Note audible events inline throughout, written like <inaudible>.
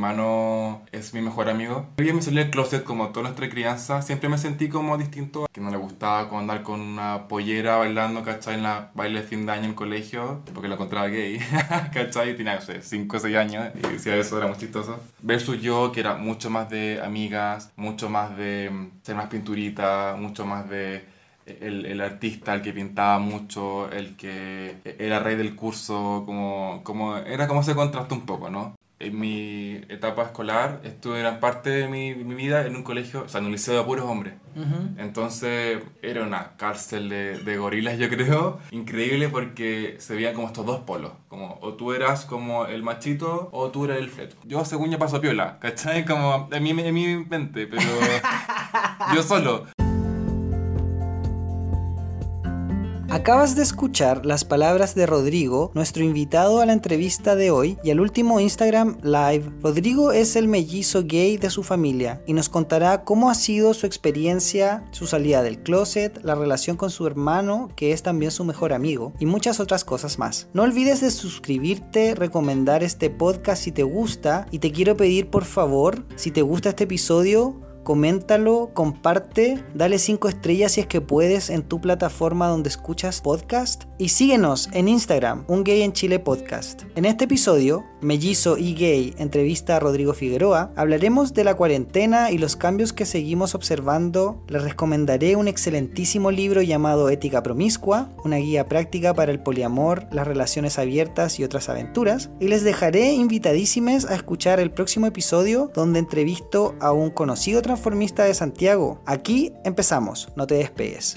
hermano es mi mejor amigo. Yo me salí del closet como toda nuestra crianza. Siempre me sentí como distinto. Que no le gustaba andar con una pollera bailando, ¿cachai? En la baile de fin de año en colegio. Porque la encontraba gay, <laughs> ¿cachai? Tenía, no sé, 5 o 6 años. Y decía eso, era muy chistoso. Versus yo, que era mucho más de amigas, mucho más de mm, ser más pinturita, mucho más de el, el, artista, el que pintaba mucho, el que era rey del curso, como, como, era como se contrasta un poco, ¿no? En mi etapa escolar estuve gran parte de mi, mi, vida en un colegio, o sea, en un liceo de puros hombres. Entonces era una cárcel de, de, gorilas, yo creo, <laughs> increíble porque se veían como estos dos polos, como o tú eras como el machito o tú eras el feto. Yo según yo paso piola, ¿cachai? Como en mi, en mi mente, pero <laughs> yo solo. Acabas de escuchar las palabras de Rodrigo, nuestro invitado a la entrevista de hoy y al último Instagram Live. Rodrigo es el mellizo gay de su familia y nos contará cómo ha sido su experiencia, su salida del closet, la relación con su hermano, que es también su mejor amigo, y muchas otras cosas más. No olvides de suscribirte, recomendar este podcast si te gusta y te quiero pedir por favor, si te gusta este episodio, coméntalo, comparte, dale 5 estrellas si es que puedes en tu plataforma donde escuchas podcast y síguenos en Instagram, Un Gay en Chile Podcast. En este episodio, Mellizo y Gay entrevista a Rodrigo Figueroa, hablaremos de la cuarentena y los cambios que seguimos observando. Les recomendaré un excelentísimo libro llamado Ética Promiscua, una guía práctica para el poliamor, las relaciones abiertas y otras aventuras, y les dejaré invitadísimes a escuchar el próximo episodio donde entrevisto a un conocido transformista de Santiago. Aquí empezamos, no te despegues.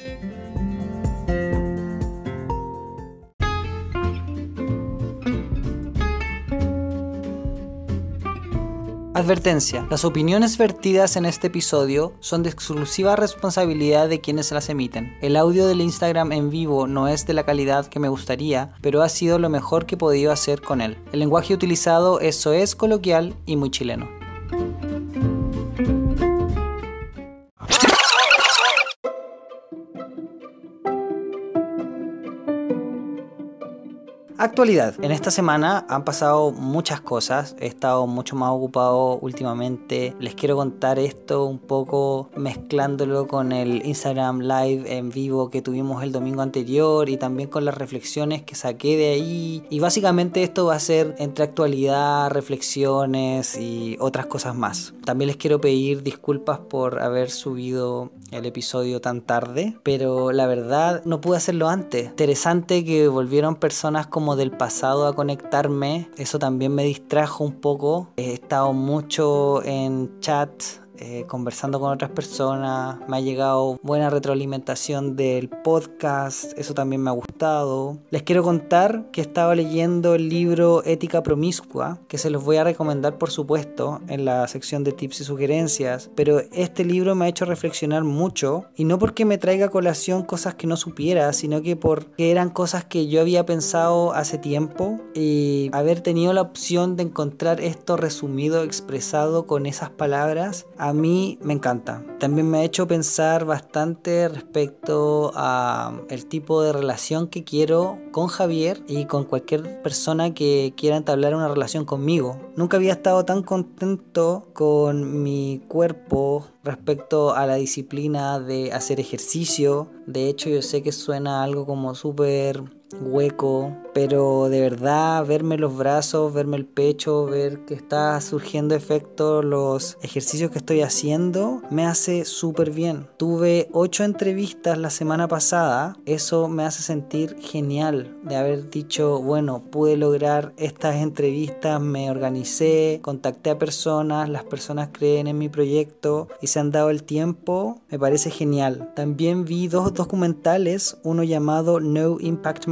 Advertencia. Las opiniones vertidas en este episodio son de exclusiva responsabilidad de quienes las emiten. El audio del Instagram en vivo no es de la calidad que me gustaría, pero ha sido lo mejor que he podido hacer con él. El lenguaje utilizado eso es coloquial y muy chileno. Actualidad. En esta semana han pasado muchas cosas. He estado mucho más ocupado últimamente. Les quiero contar esto un poco mezclándolo con el Instagram Live en vivo que tuvimos el domingo anterior y también con las reflexiones que saqué de ahí. Y básicamente esto va a ser entre actualidad, reflexiones y otras cosas más. También les quiero pedir disculpas por haber subido el episodio tan tarde, pero la verdad no pude hacerlo antes. Interesante que volvieron personas como del pasado a conectarme, eso también me distrajo un poco. He estado mucho en chat eh, conversando con otras personas, me ha llegado buena retroalimentación del podcast, eso también me ha gustado. Les quiero contar que estaba leyendo el libro Ética Promiscua, que se los voy a recomendar por supuesto en la sección de tips y sugerencias, pero este libro me ha hecho reflexionar mucho y no porque me traiga a colación cosas que no supiera, sino que porque eran cosas que yo había pensado hace tiempo y haber tenido la opción de encontrar esto resumido, expresado con esas palabras, a mí me encanta. También me ha hecho pensar bastante respecto a el tipo de relación que quiero con Javier y con cualquier persona que quiera entablar una relación conmigo. Nunca había estado tan contento con mi cuerpo respecto a la disciplina de hacer ejercicio. De hecho, yo sé que suena algo como súper hueco, pero de verdad verme los brazos, verme el pecho, ver que está surgiendo efecto los ejercicios que estoy haciendo, me hace súper bien. Tuve ocho entrevistas la semana pasada, eso me hace sentir genial de haber dicho, bueno, pude lograr estas entrevistas, me organicé, contacté a personas, las personas creen en mi proyecto y se han dado el tiempo, me parece genial. También vi dos documentales, uno llamado No Impact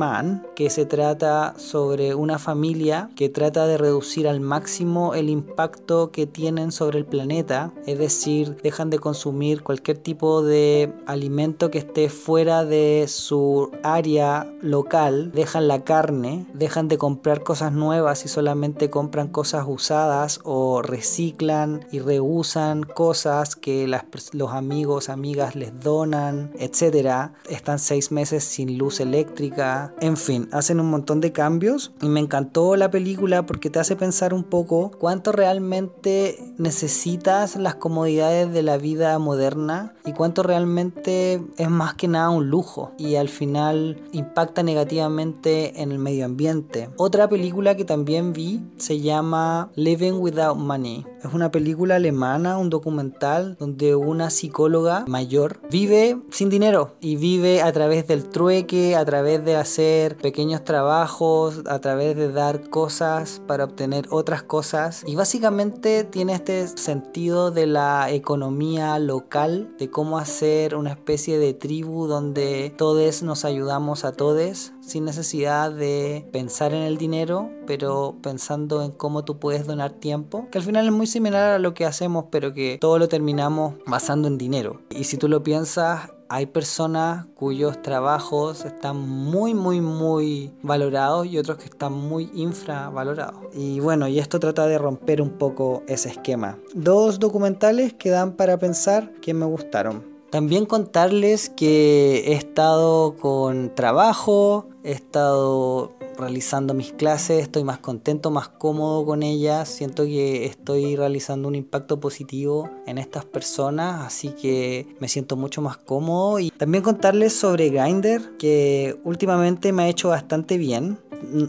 Que se trata sobre una familia que trata de reducir al máximo el impacto que tienen sobre el planeta, es decir, dejan de consumir cualquier tipo de alimento que esté fuera de su área local, dejan la carne, dejan de comprar cosas nuevas y solamente compran cosas usadas o reciclan y reusan cosas que los amigos, amigas les donan, etc. Están seis meses sin luz eléctrica, En fin, hacen un montón de cambios y me encantó la película porque te hace pensar un poco cuánto realmente necesitas las comodidades de la vida moderna y cuánto realmente es más que nada un lujo y al final impacta negativamente en el medio ambiente. Otra película que también vi se llama Living Without Money. Es una película alemana, un documental donde una psicóloga mayor vive sin dinero y vive a través del trueque, a través de hacer pequeños trabajos, a través de dar cosas para obtener otras cosas. Y básicamente tiene este sentido de la economía local, de cómo hacer una especie de tribu donde todos nos ayudamos a todos sin necesidad de pensar en el dinero, pero pensando en cómo tú puedes donar tiempo, que al final es muy similar a lo que hacemos, pero que todo lo terminamos basando en dinero. Y si tú lo piensas, hay personas cuyos trabajos están muy, muy, muy valorados y otros que están muy infravalorados. Y bueno, y esto trata de romper un poco ese esquema. Dos documentales que dan para pensar que me gustaron. También contarles que he estado con trabajo, he estado realizando mis clases, estoy más contento, más cómodo con ellas, siento que estoy realizando un impacto positivo en estas personas, así que me siento mucho más cómodo y también contarles sobre Grindr que últimamente me ha hecho bastante bien.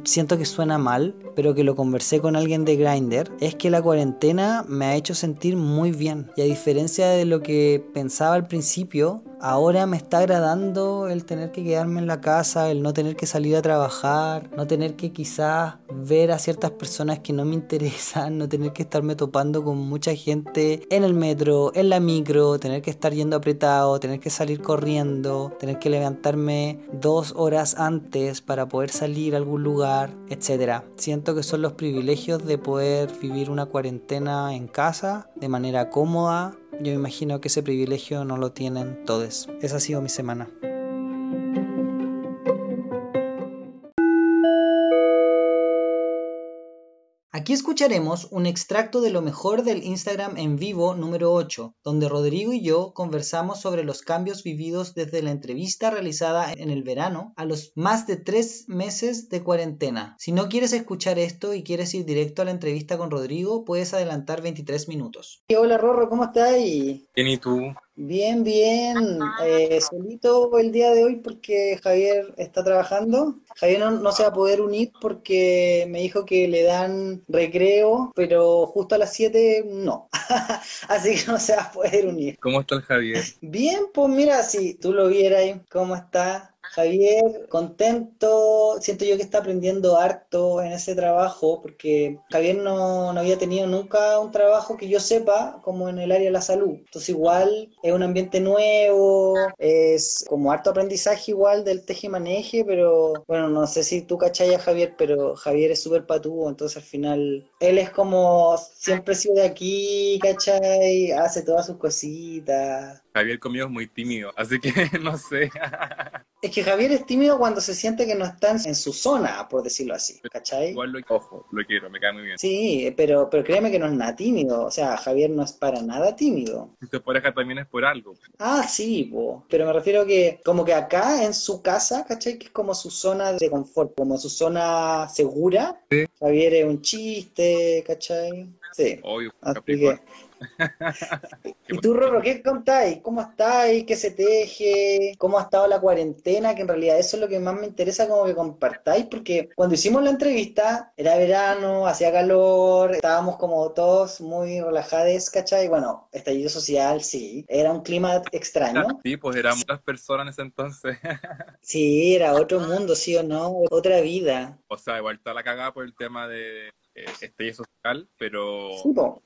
Siento que suena mal, pero que lo conversé con alguien de Grindr, es que la cuarentena me ha hecho sentir muy bien. Y a diferencia de lo que pensaba al principio, ahora me está agradando el tener que quedarme en la casa, el no tener que salir a trabajar, no tener que quizás ver a ciertas personas que no me interesan, no tener que estarme topando con mucha gente en el metro, en la micro, tener que estar yendo apretado, tener que salir corriendo, tener que levantarme dos horas antes para poder salir a algún lugar, etc. Siento que son los privilegios de poder vivir una cuarentena en casa de manera cómoda, yo imagino que ese privilegio no lo tienen todos. Esa ha sido mi semana. Aquí escucharemos un extracto de lo mejor del Instagram en vivo número 8, donde Rodrigo y yo conversamos sobre los cambios vividos desde la entrevista realizada en el verano a los más de tres meses de cuarentena. Si no quieres escuchar esto y quieres ir directo a la entrevista con Rodrigo, puedes adelantar 23 minutos. Hola Rorro, ¿cómo estás? Bien, ¿y tú? Bien, bien. Eh, solito el día de hoy porque Javier está trabajando. Javier no, se va a poder unir porque me dijo que le dan recreo, pero justo a las 7 no. <laughs> Así que no se va a poder unir. ¿Cómo está el Javier? Bien, pues mira, si tú lo vieras, ¿cómo está? Javier, contento, siento yo que está aprendiendo harto en ese trabajo, porque Javier no, había tenido nunca un trabajo que yo sepa como en el área de la salud. Entonces igual es un ambiente nuevo, es como harto aprendizaje igual del teje-maneje, pero bueno, no sé si tú cachai a Javier, pero Javier es súper patúo, entonces al final él es como siempre ha sido de aquí, ¿cachai? Hace todas sus cositas. Javier conmigo es muy tímido, así que <laughs> no sé. Es que Javier es tímido cuando se siente que no está en su zona, por decirlo así, ¿cachai? Igual lo, ojo, lo quiero, me cae muy bien. Sí, pero, pero créeme que no es nada tímido, o sea, Javier no es para nada tímido. Pareja también es por algo. Ah, sí, po. pero me refiero que como que acá en su casa, ¿cachai? Que es como su zona de confort, como su zona segura. Sí. Javier es un chiste, ¿cachai? Sí. Obvio, que, <laughs> ¿Y tú, Rorro, qué contáis? ¿Cómo estáis? ¿Qué se teje? ¿Cómo ha estado la cuarentena? Que en realidad eso es lo que más me interesa como que compartáis, porque cuando hicimos la entrevista era verano, hacía calor, estábamos como todos muy relajados, ¿cachai? Bueno, estallido social, sí. Era un clima extraño. Sí, pues éramos muchas personas en ese entonces. <laughs> sí, era otro mundo, sí o no, otra vida. O sea, igual está la cagada por el tema de eh, estallido social, pero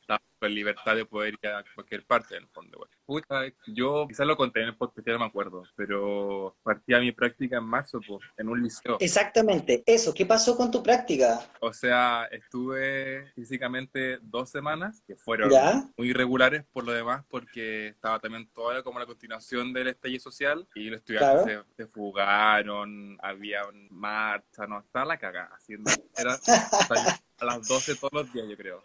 la libertad de poder ir a cualquier parte, en el fondo. yo quizás lo conté en el podcast, ya no me acuerdo, pero partí a mi práctica en marzo, pues, en un liceo. Exactamente, eso, ¿qué pasó con tu práctica? O sea, estuve físicamente dos semanas, que fueron muy irregulares por lo demás, porque estaba también toda como la continuación del estallido social, y los estudiantes se, fugaron, había marcha, no, estaba la cagada, haciendo, <laughs> era a las 12 todos los días, yo creo.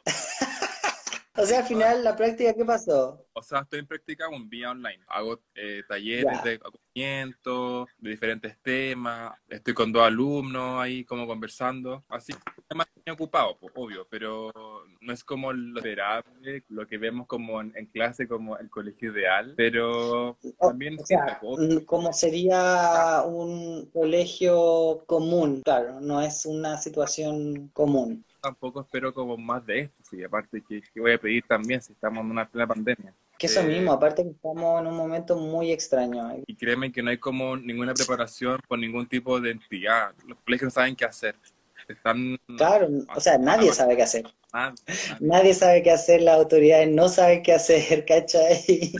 O sea, al final, la práctica, ¿qué pasó? O sea, estoy en práctica un vía online. Hago eh, talleres de acogimiento, de diferentes temas. Estoy con dos alumnos ahí como conversando. Así que me ocupado, pues, obvio, pero no es como lo esperable, lo que vemos como en, clase, como el colegio ideal, pero también... O sea, como sería un colegio común, claro, no es una situación común tampoco espero como más de esto, sí, aparte que, voy a pedir también si estamos en una plena pandemia. Que eso mismo, eh, aparte que estamos en un momento muy extraño. Y créeme que no hay como ninguna preparación por ningún tipo de entidad, los colegios no saben qué hacer. Están, claro, o sea, nadie sabe qué hacer. Nadie sabe qué hacer, las autoridades no saben qué hacer, <laughs> ¿cachai?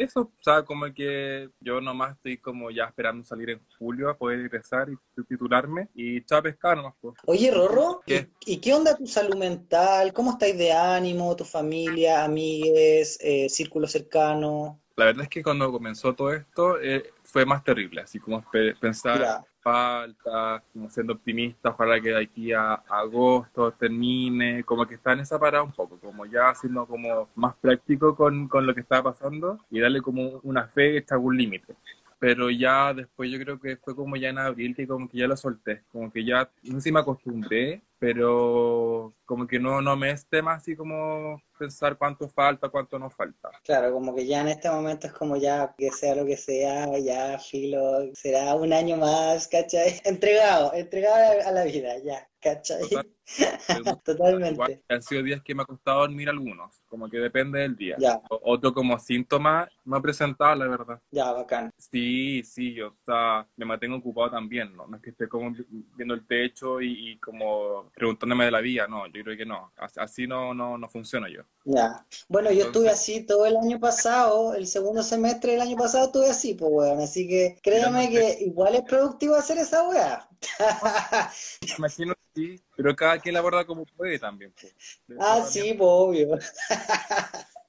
Eso, o sea, como que yo nomás estoy como ya esperando salir en julio a poder ingresar y titularme y chao pescar nomás. Pues. Oye, Rorro, ¿y, qué onda tu salud mental? ¿Cómo estáis de ánimo, tu familia, amigues, eh, círculo cercano? La verdad es que cuando comenzó todo esto eh, fue más terrible, así como pensar falta, como siendo optimista, ojalá que de aquí a agosto termine, como que está en esa parada un poco, como ya siendo como más práctico con, con lo que está pasando y darle como una fecha, algún límite. Pero ya después yo creo que fue como ya en abril que como que ya lo solté, como que ya, no sé si me acostumbré, pero como que no, no me es tema así como pensar cuánto falta, cuánto no falta. Claro, como que ya en este momento es como ya que sea lo que sea, ya filo, será un año más, ¿cachai? <laughs> Entregado, entregado a la vida, ya, ¿cachai? <laughs> Totalmente. Han sido días que me ha costado dormir algunos, como que depende del día. Otro como síntoma me ha presentado, la verdad. Ya, bacán. Sí, sí, yo o sea, me mantengo ocupado también, ¿no? No es que esté como viendo el techo y, como preguntándome de la vida, no, yo creo que no. Así no, no, no funciona yo. Ya. Bueno, yo estuve así todo el año pasado, el segundo semestre del año pasado estuve así, pues, weón. Así que créeme que igual es productivo hacer esa weá. <laughs> Imagino que sí, pero cada quien la aborda como puede también. Pues. Ah, sí, pues obvio.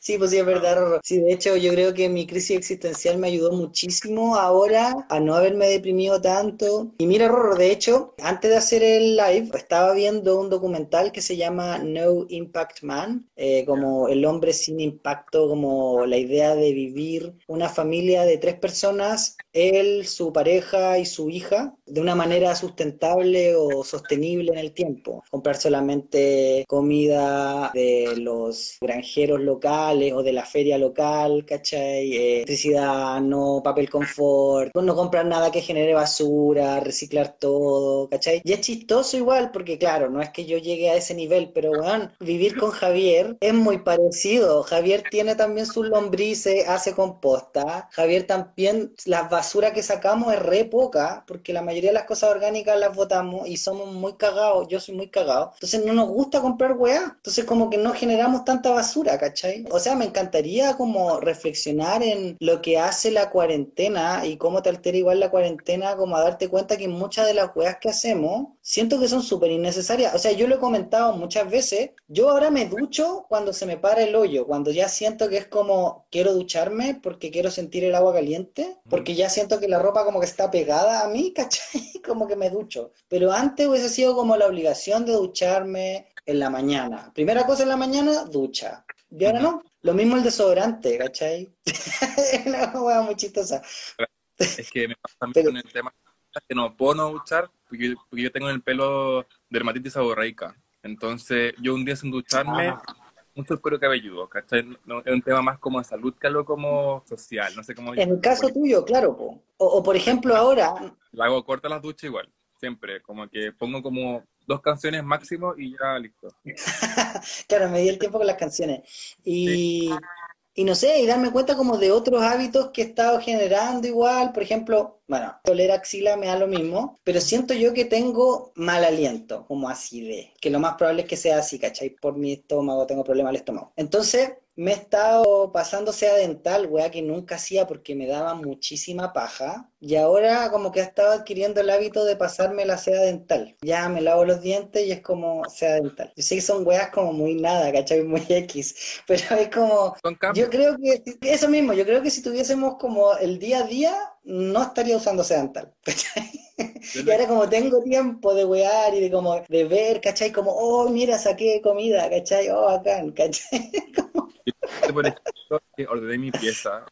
Sí, pues sí, es verdad, Sí, de hecho, yo creo que mi crisis existencial me ayudó muchísimo ahora a no haberme deprimido tanto. Y mira, Rorro, de hecho, antes de hacer el live, estaba viendo un documental que se llama No Impact Man, eh, como el hombre sin impacto, como la idea de vivir una familia de tres personas, él, su pareja y su hija, de una manera sustentable o sostenible en el tiempo. Comprar solamente comida de los granjeros locales o de la feria local, ¿cachai? Eh, electricidad, no papel confort, no comprar nada que genere basura, reciclar todo, ¿cachai? Y es chistoso igual, porque claro, no es que yo llegue a ese nivel, pero bueno, vivir con Javier es muy parecido. Javier tiene también sus lombrices, hace composta. Javier también, la basura que sacamos es re poca, porque la mayoría de las cosas orgánicas las botamos y somos muy cagados, yo soy muy cagado. Entonces no nos gusta comprar weá. Entonces como que no generamos tanta basura, ¿cachai? O sea, me encantaría como reflexionar en lo que hace la cuarentena y cómo te altera igual la cuarentena, como a darte cuenta que muchas de las weas que hacemos, siento que son súper innecesarias. O sea, yo lo he comentado muchas veces, yo ahora me ducho cuando se me para el hoyo, cuando ya siento que es como, quiero ducharme porque quiero sentir el agua caliente, porque ya siento que la ropa como que está pegada a mí, ¿cachai? <laughs> Como que me ducho. Pero antes hubiese sido como la obligación de ducharme en la mañana. Primera cosa en la mañana, ducha. Y ahora no. Lo mismo el desodorante, ¿cachai? <laughs> una hueá muy chistosa. Es que me pasa también con el tema que no puedo no duchar porque, yo tengo el pelo dermatitis seborreica. Entonces, yo un día sin ducharme, ah. mucho el cuero cabelludo, ¿cachai? es un tema más como de salud que algo como social, no sé cómo... En el caso tuyo, claro, po. O, por ejemplo ahora... La hago corta la ducha igual, siempre, como que pongo como dos canciones máximo y ya listo. <laughs> claro, me di el tiempo con las canciones. Y, y no sé, y darme cuenta como de otros hábitos que he estado generando igual. Por ejemplo, bueno, toler axila me da lo mismo, pero siento yo que tengo mal aliento, como así de, que lo más probable es que sea así, ¿cachai? Por mi estómago tengo problema al estómago. Entonces, me he estado pasando sea dental, weá, que nunca hacía porque me daba muchísima paja. Y ahora como que he estado adquiriendo el hábito de pasarme la seda dental. Ya me lavo los dientes y es como seda dental. Yo sé que son weas como muy nada, ¿cachai? <laughs> Muy X. Pero es como... Yo creo que... Eso mismo, yo creo que si tuviésemos como el día a día, no estaría usando seda dental. <laughs> ¿cachai? Y ahora como tengo tiempo de wear y de como de ver, ¿cachai? Como, oh, mira, saqué comida, ¿cachai? Oh, bacán, <laughs> ¿cachai? Por ejemplo, ordené mi pieza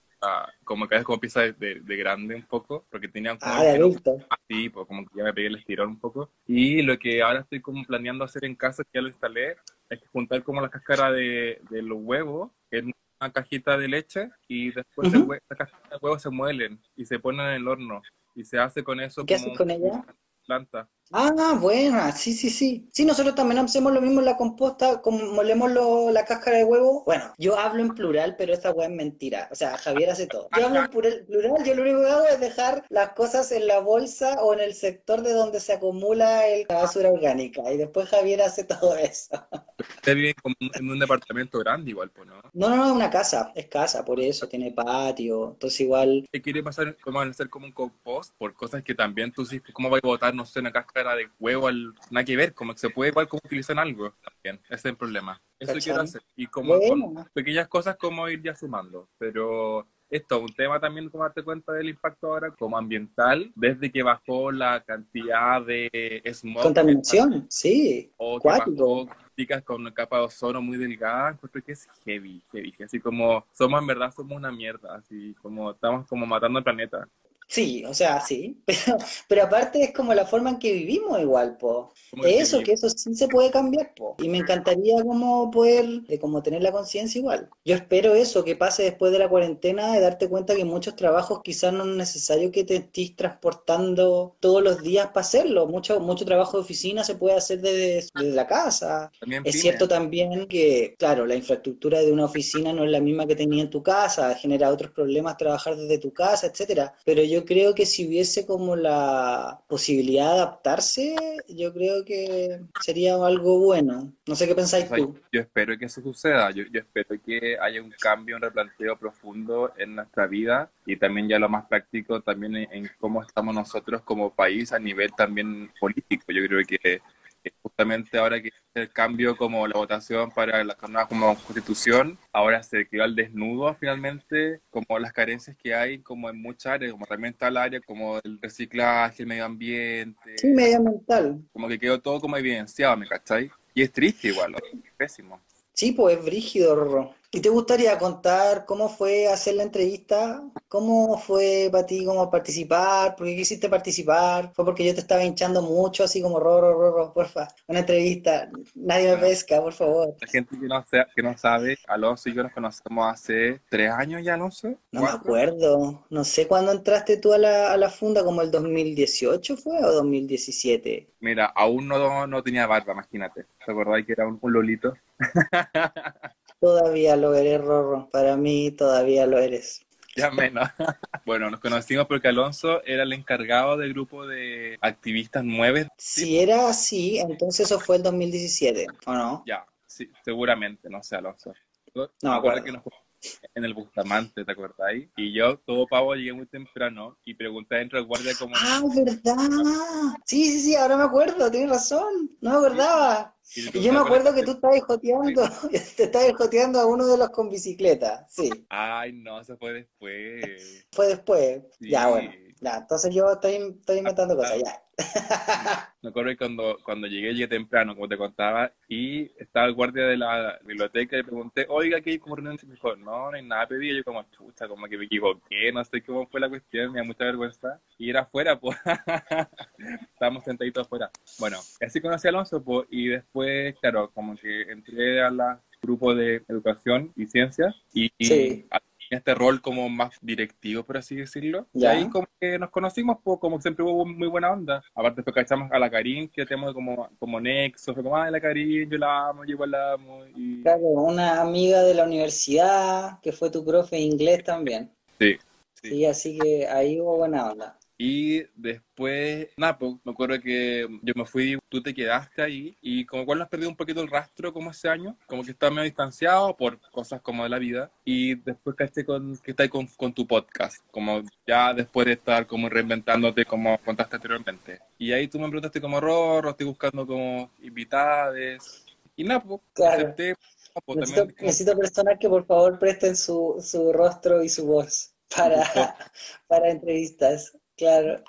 como cada vez como pieza de, grande un poco, porque tenía como ah, así, pues como que ya me pegué el estirón un poco. Y lo que ahora estoy como planeando hacer en casa, que ya lo instalé, es juntar como la cáscara de, de los huevos en una cajita de leche y después uh la cáscara de huevos se muelen y se ponen en el horno y se hace con eso. ¿Qué haces con ella? Planta. Ah, buena, sí, sí, sí. Sí, nosotros también hacemos lo mismo en la composta, como molemos la cáscara de huevo. Bueno, yo hablo en plural, pero esa hueá es mentira. O sea, Javier hace todo. Yo hablo en plural, yo lo único que hago es dejar las cosas en la bolsa o en el sector de donde se acumula el, la basura orgánica. Y después Javier hace todo eso. Usted vive como en un departamento grande igual, pues, ¿no? No, no, no, es una casa, es casa, por eso, tiene patio, entonces igual... ¿Quiere pasar como a hacer como un compost por cosas que también tú sí, ¿cómo vas a botar, no sé, una cáscara de huevo, al, nada que ver, como que se puede igual como utilizar en algo también, ese es el problema. Eso quiero hacer. Y como con pequeñas cosas como ir ya sumando, pero esto, un tema también como darte cuenta del impacto ahora como ambiental, desde que bajó la cantidad de smog. Contaminación, sí. O chicas con una capa de ozono muy delgada, encuentro que es heavy, heavy. Así como somos en verdad, somos una mierda, así como estamos como matando el planeta. Sí, o sea, sí, <laughs> pero, pero aparte es como la forma en que vivimos igual, po. Eso, que eso sí se puede cambiar, po. Y me encantaría como poder, de como tener la conciencia igual. Yo espero eso, que pase después de la cuarentena, de darte cuenta que muchos trabajos quizás no es necesario que te estés transportando todos los días para hacerlo. Mucho, mucho trabajo de oficina se puede hacer desde, la casa. es cierto también que, claro, la infraestructura de una oficina no es la misma que tenía en tu casa, genera otros problemas trabajar desde tu casa, etcétera. Pero yo creo que si hubiese como la posibilidad de adaptarse, yo creo que sería algo bueno. No sé qué pensáis tú. Yo espero que eso suceda. Yo, espero que haya un cambio, un replanteo profundo en nuestra vida y también ya lo más práctico también en cómo estamos nosotros como país a nivel también político. Yo creo que justamente ahora que el cambio como la votación para la nueva como constitución, ahora se quedó al desnudo finalmente, como las carencias que hay como en muchas áreas, como también está el área como el reciclaje, el medio ambiente. Sí, medioambiental. Como que quedó todo como evidenciado, ¿me cachai? Y es triste igual, es pésimo. Sí, pues es brígido, Rorro. ¿Y te gustaría contar cómo fue hacer la entrevista? ¿Cómo fue para ti como participar? ¿Por qué quisiste participar? ¿Fue porque yo te estaba hinchando mucho, así como Rorro, Rorro, porfa? Una entrevista, nadie me pesca, por favor. La gente que no, que no sabe, Alonso y yo nos conocemos hace tres años ya, no sé. No me acuerdo, no sé cuándo entraste tú a la, a la funda, como el 2018 fue o 2017. Mira, aún no, no tenía barba, imagínate. ¿Te acordás que era un lolito? <laughs> Todavía lo eres, Rorro. Para mí todavía lo eres. Ya menos. <laughs> bueno, nos conocimos porque Alonso era el encargado del grupo de activistas nueve. Si era así, entonces eso fue el 2017, ¿o no? Ya, sí, seguramente, no sé, Alonso. No, me acuerdo que nos en el Bustamante, ¿te acordáis? Y yo, todo pavo, llegué muy temprano y pregunté dentro del guardia cómo... ¡Ah, verdad! Sí, sí, sí, ahora me acuerdo, tienes razón, no me acordaba. Y, yo me acuerdo que tú estabas joteando, <laughs> te estabas joteando a uno de los con bicicleta, sí. Ay, no, eso fue después. Fue después, ya, bueno. Ya, entonces yo estoy, estoy inventando cosas, ya. Me acuerdo que cuando, cuando llegué, llegué temprano, como te contaba, y estaba el guardia de la biblioteca y le pregunté, oiga, ¿qué hay como reunión? Y me dijo, no, no hay nada pedido. Yo como, chucha, como que me equivoqué, no sé cómo fue la cuestión, me da mucha vergüenza. Y era afuera, pues. <laughs> Estábamos sentaditos afuera. Bueno, así conocí a Alonso, pues, y después, claro, como que entré a la grupo de educación y ciencias y, sí este rol como más directivo, por así decirlo. Y ahí como que nos conocimos, pues, como siempre hubo muy buena onda. Aparte después cachamos a la Karin, que tenemos como, como nexo, fue como, ay, la Karin, yo la amo, yo igual la amo. Y... Claro, una amiga de la universidad, que fue tu profe de inglés también. Sí. Sí, así que ahí hubo buena onda. Y después, nada, pues, me acuerdo que yo me fui, tú te quedaste ahí y como cual has perdido un poquito el rastro como ese año, como que estás medio distanciado por cosas como de la vida y después caché con, que estás con, con tu podcast, como ya después de estar como reinventándote como contaste anteriormente. Y ahí tú me preguntaste como Rorro, estoy buscando como invitades y nada, pues, Claro. acepté. pues, Necesito, también necesito personas que por favor presten su, su rostro y su voz para, <laughs> para entrevistas. Claro.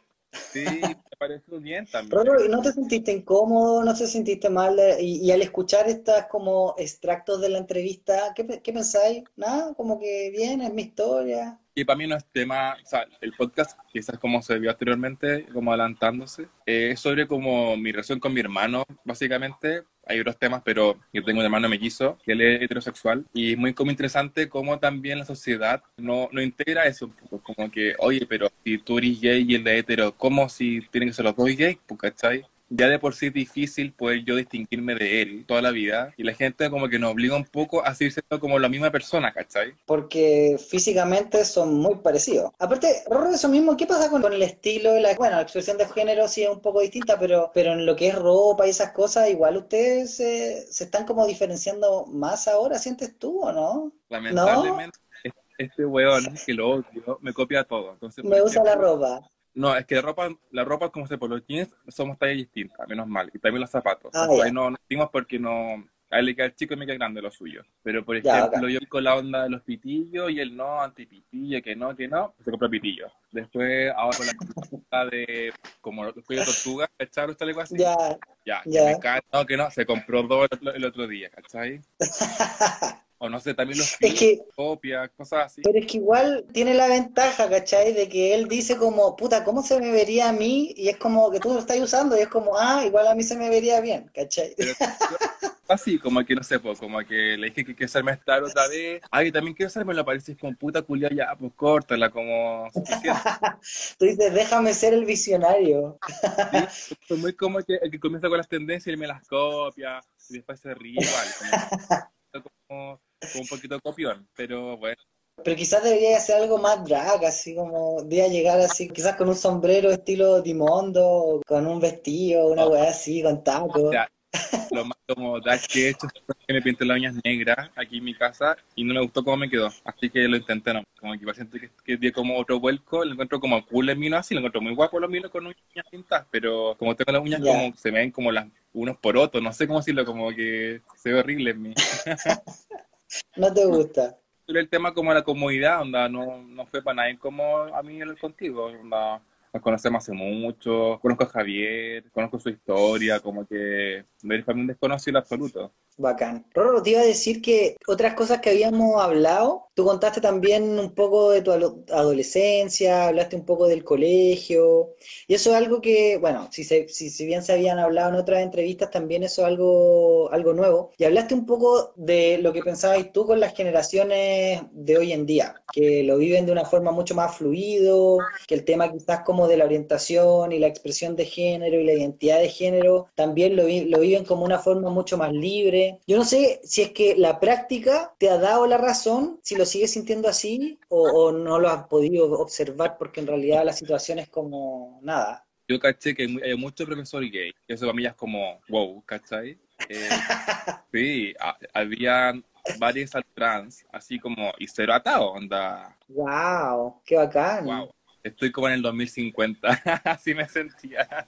Sí, me pareció bien también. ¿y ¿no te sentiste incómodo? ¿No te sentiste mal? y, y al escuchar estas como extractos de la entrevista, ¿qué, qué pensáis? Nada, como que bien, es mi historia. Y para mí no es tema, o sea, el podcast, quizás como se vio anteriormente, como adelantándose, eh, es sobre como mi relación con mi hermano, básicamente. Hay otros temas, pero yo tengo un hermano mellizo, que él es heterosexual, y es muy como interesante cómo también la sociedad no, no integra eso, un poco, como que, oye, pero si tú eres gay y él es hetero, ¿cómo si tienen que ser los dos gays? Pues, ¿cachai? Ya de por sí es difícil poder yo distinguirme de él toda la vida, y la gente como que nos obliga un poco a seguir siendo como la misma persona, ¿cachai? Porque físicamente son muy parecidos. Aparte, Rorro, eso mismo, ¿qué pasa con, con el estilo? y La, bueno, la expresión de género sí es un poco distinta, pero, pero en lo que es ropa y esas cosas, igual ustedes se, se están como diferenciando más ahora, ¿sientes tú o no? Lamentablemente, es- este weón que lo odio me copia todo. Entonces, Me usa la ropa. No, es que la ropa, la ropa como se por los jeans, somos tallas distintas, menos mal. Y también los zapatos. Ah, ya. ahí no nos porque no. A él le queda chico y me queda grande lo suyo. Pero, por Ya, ejemplo, bacán. yo con la onda de los pitillos y él no, antipitillo, que no, que no, se compró pitillo. Después, ahora con la de como los cuellos de tortuga, ¿cachai? ¿Usted algo así? Ya, Ya, que Ya. me cae- no, que no, se compró dos el otro, el otro día, ¿cachai? <laughs> O no sé, también los Es que- copias, cosas así. pero es que igual tiene la ventaja, ¿cachai? De que él dice como, puta, ¿cómo se me vería a mí? Y es como que tú lo estás usando y es como, ah, igual a mí se me vería bien, ¿cachai? Pero así, como que no sé, pues, como que le dije que quiero hacerme estar otra vez. Ay, también quiero hacerme lo pareces con puta culia ya, pues córtala, como. <laughs> Tú dices, déjame ser el visionario. ¿sí? Fue muy como que el que comienza con las tendencias y me las copia y después se ríe como, <laughs> un poquito copión, pero bueno. Pero quizás debería hacer algo más drag, así como día llegar así, quizás con un sombrero estilo Dimondo, o con un vestido, una weá así, con tacos. Lo más como dark que he hecho es que me pinté las uñas negras aquí en mi casa y no me gustó cómo me quedó. Así que lo intenté, no. Como que siento que, que dio como otro vuelco. Lo encuentro como cool en mí, no así. Lo encuentro muy guapo los minos con uñas pintadas. Pero como tengo las uñas Ya. como se ven como las unos porotos, no sé cómo decirlo, como que se ve horrible en mí. <laughs> No te gusta. El tema como la comodidad, onda, no, no fue para nadie como a mí el contigo, onda. Nos conocemos hace mucho, conozco a Javier, conozco su historia, como que no eres para mí un desconocido absoluto. Bacán. Rorro, te iba a decir que otras cosas que habíamos hablado, tú contaste también un poco de tu adolescencia, hablaste un poco del colegio, y eso es algo que, bueno, si, se- si, si bien se habían hablado en otras entrevistas, también eso es algo, algo nuevo. Y hablaste un poco de lo que pensabas tú con las generaciones de hoy en día, que lo viven de una forma mucho más fluido, que el tema quizás como de la orientación y la expresión de género y la identidad de género también lo, lo viven como una forma mucho más libre. Yo no sé si es que la práctica te ha dado la razón, si lo sigues sintiendo así o, o no lo has podido observar porque en realidad la situación es como nada. Yo caché que hay mu- hay mucho profesor gay, que eso para mí es como, wow, ¿cachai? Eh, <laughs> sí, ha- había varios al trans, así como, y cero atado, onda, ¡Wow! ¡Qué bacán! wow. Estoy como en el 2050, <laughs> así me sentía.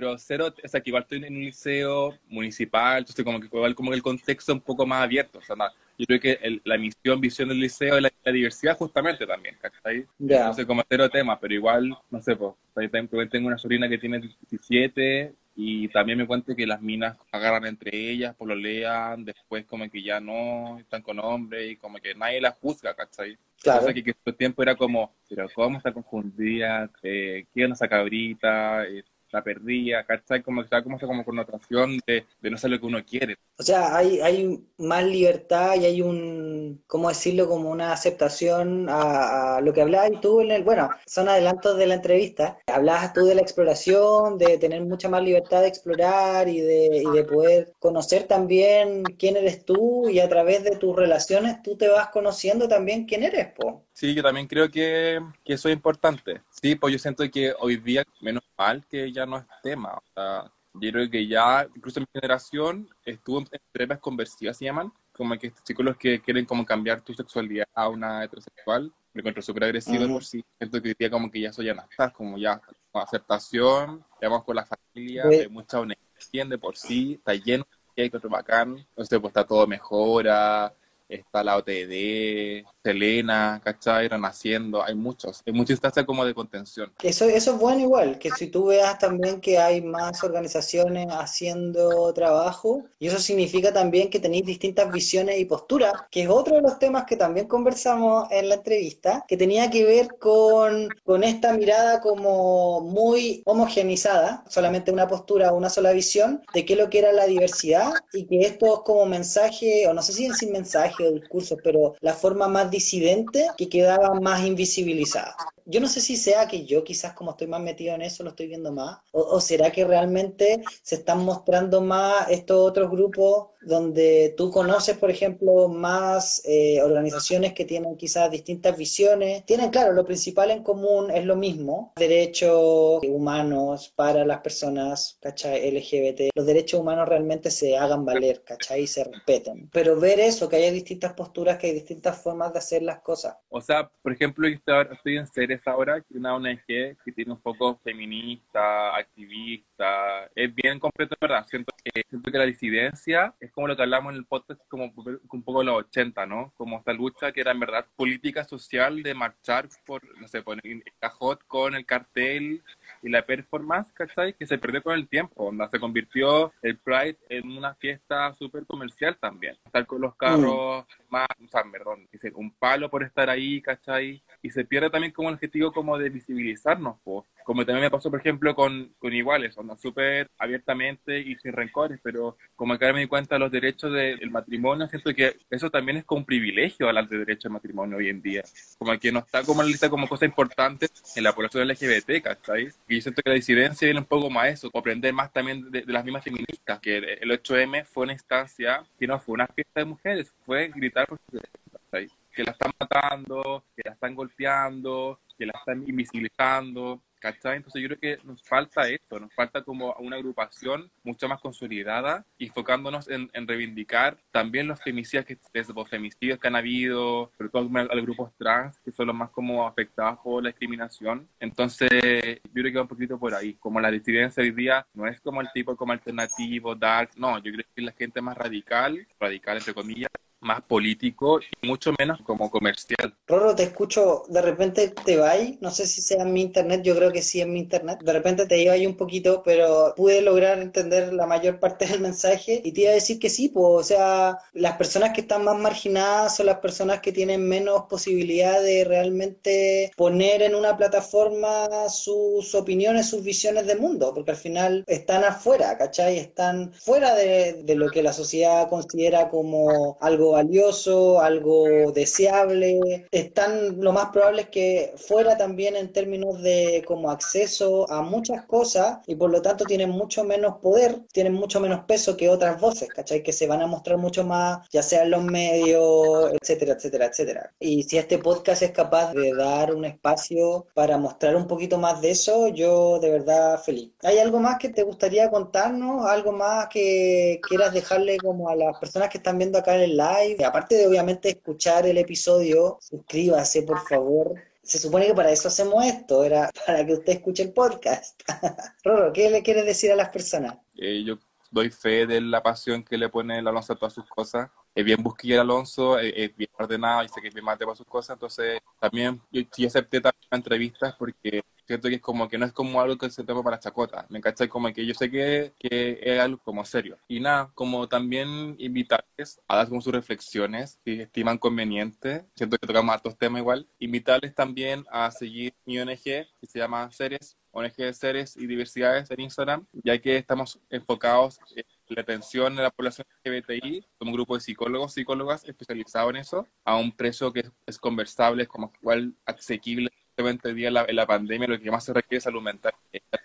Pero cero, o sea, que igual estoy en un liceo municipal, entonces como que igual como que el contexto es un poco más abierto, o sea, yo creo que el- la misión, visión del liceo es la, la diversidad justamente también, ¿cachai? Ya. Entonces como cero temas, pero igual, no sé, pues, también tengo una sobrina que tiene 17 y también me cuenta que las minas agarran entre ellas, pololean, después como que ya no, están con hombres y como que nadie las juzga, ¿cachai? Claro. O sea, que, que el tiempo era como, pero ¿cómo está confundida? Eh, ¿Quién es esa cabrita? Eh, la perdía, ¿cachai? Como está como esa como connotación de, de no ser lo que uno quiere. O sea, hay, hay más libertad y hay un, ¿cómo decirlo? Como una aceptación a, a lo que hablabas tú en el, bueno, son adelantos de la entrevista. Hablabas tú de la exploración, de tener mucha más libertad de explorar y de, y de poder conocer también quién eres tú y a través de tus relaciones tú te vas conociendo también quién eres, po. Sí, yo también creo que, que, eso es importante. Sí, pues yo siento que hoy día, menos mal que ya no es tema. O sea, yo creo que ya, incluso en mi generación, estuvo en terapias conversivas, se llaman, como que estos chicos los que quieren como cambiar tu sexualidad a una heterosexual, me encuentro súper agresivo por sí. Siento que hoy día como que ya eso ya no está, como ya aceptación, vamos con la familia, hay mucha honestidad de por sí, está lleno de que otro bacán, entonces pues está todo mejora, está la OTD, Selena, ¿cachai? Renaciendo, hay muchos, hay muchas instancias como de contención. Eso, eso es bueno igual, que si tú veas también que hay más organizaciones haciendo trabajo, y eso significa también que tenéis distintas visiones y posturas, que es otro de los temas que también conversamos en la entrevista, que tenía que ver con, con esta mirada como muy homogenizada, solamente una postura, una sola visión, de qué es lo que era la diversidad, y que esto es como mensaje, o no sé si es sin mensaje o discurso, pero la forma más disidente que quedaba más invisibilizada. Yo no sé si sea que yo quizás como estoy más metido en eso lo estoy viendo más, o, será que realmente se están mostrando más estos otros grupos donde tú conoces, por ejemplo, más eh, organizaciones que tienen quizás distintas visiones. Tienen, claro, lo principal en común es lo mismo, derechos humanos para las personas, ¿cachai? LGBT. Los derechos humanos realmente se hagan valer, ¿cachai? Y se respeten. Pero ver eso, que haya distintas posturas, que hay distintas formas de hacer las cosas. O sea, por ejemplo, estoy en Ceres ahora, una ONG que tiene un poco feminista, activista, es bien completo, ¿verdad? Siento que, siento que la disidencia es como lo que hablamos en el podcast, como un poco de los 80, ¿no? Como esta lucha que era en verdad política social de marchar por, no sé, por el cajot con el cartel y la performance, ¿cachai? Que se perdió con el tiempo, donde se convirtió el Pride en una fiesta súper comercial también. Estar con los carros mm. más, o sea, perdón, un palo por estar ahí, ¿cachai? Y se pierde también como el objetivo como de visibilizarnos, pues. Como también me pasó, por ejemplo, con, con iguales, onda súper abiertamente y sin rencores, pero como que me di cuenta de los derechos del matrimonio, siento que eso también es como un privilegio hablar de derecho al matrimonio hoy en día. Como que no está como en la lista como cosas importantes en la población LGBT, ¿cachai? Y yo siento que la disidencia viene un poco más a eso, aprender más también de, las mismas feministas, que el 8M fue una instancia que no fue una fiesta de mujeres, fue gritar por sus derechos, Que la están matando, que la están golpeando, que la están invisibilizando, ¿cachai? Entonces yo creo que nos falta esto, nos falta como una agrupación mucho más consolidada y enfocándonos en, reivindicar también los femicidios que, los femicidios que han habido, sobre todo a los grupos trans, que son los más como afectados por la discriminación. Entonces yo creo que va un poquito por ahí, como la disidencia hoy día no es como el tipo como alternativo, dark, no, yo creo que la gente más radical, radical entre comillas, más político y mucho menos como comercial. Roro, te escucho, de repente te va no sé si sea en mi internet, yo creo que sí en mi internet, de repente te iba ahí un poquito, pero pude lograr entender la mayor parte del mensaje y te iba a decir que sí, pues, o sea, las personas que están más marginadas son las personas que tienen menos posibilidad de realmente poner en una plataforma sus opiniones, sus visiones de mundo, porque al final están afuera, ¿cachai? Están fuera de lo que la sociedad considera como algo valioso, algo deseable. Están, lo más probable es que fuera también en términos de como acceso a muchas cosas y por lo tanto tienen mucho menos poder, tienen mucho menos peso que otras voces, ¿cachai? Que se van a mostrar mucho más, ya sea en los medios, etcétera, etcétera, etcétera. Y si este podcast es capaz de dar un espacio para mostrar un poquito más de eso, yo de verdad feliz. ¿Hay algo más que te gustaría contarnos? ¿Algo más que quieras dejarle como a las personas que están viendo acá en el live? Aparte de obviamente escuchar el episodio, suscríbase por favor. Se supone que para eso hacemos esto, era <laughs> para que usted escuche el podcast. <laughs> Roro, ¿qué le quieres decir a las personas? Eh, yo doy fe de la pasión que le pone el Alonso a todas sus cosas. Es bien busquilla Alonso, es, bien ordenado sé que es bien mate para sus cosas. Entonces, también yo sí acepté también entrevistas porque siento que es como que no es como algo que se toma para chacota, me cachai como que yo sé que, que es algo como serio. Y nada, como también invitarles a dar como sus reflexiones, si estiman conveniente, siento que tocamos hartos temas igual, invitarles también a seguir mi ONG, que se llama Seres, ONG de Seres y Diversidades en Instagram, ya que estamos enfocados en la atención de la población LGBTI, como un grupo de psicólogos, psicólogas especializados en eso, a un precio que es conversable, como igual asequible día en la, la, pandemia lo que más se requiere es salud mental.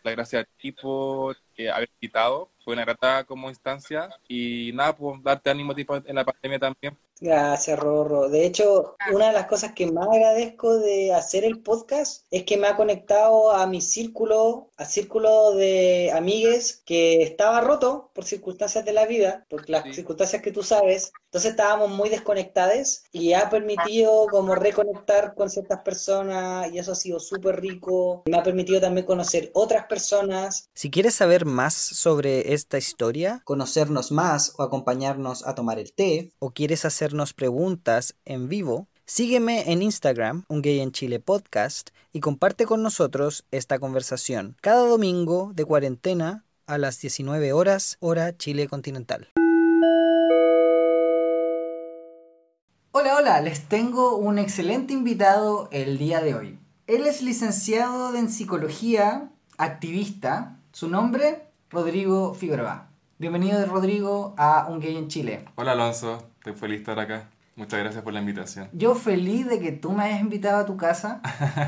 La gracia a ti por eh, haber invitado. Fue una grata como instancia. Y nada, pues darte ánimo tipo, en la pandemia también. Gracias, Rorro. De hecho, una de las cosas que más agradezco de hacer el podcast es que me ha conectado a mi círculo, a círculo de amigues que estaba roto por circunstancias de la vida, por las circunstancias que tú sabes. Entonces estábamos muy desconectados y ha permitido como reconectar con ciertas personas y eso ha sido súper rico. Me ha permitido también conocer otras personas. Si quieres saber más sobre esta historia, conocernos más o acompañarnos a tomar el té, o quieres hacer hacernos preguntas en vivo, sígueme en Instagram, Un Gay en Chile Podcast, y comparte con nosotros esta conversación cada domingo de cuarentena a las 19 horas, hora Chile continental. Hola, hola, les tengo un excelente invitado el día de hoy. Él es licenciado en psicología, activista. Su nombre, Rodrigo Figueroa. Bienvenido, Rodrigo, a Un Gay en Chile. Hola, Alonso. Estoy feliz estar acá. Muchas gracias por la invitación. Yo feliz de que tú me hayas invitado a tu casa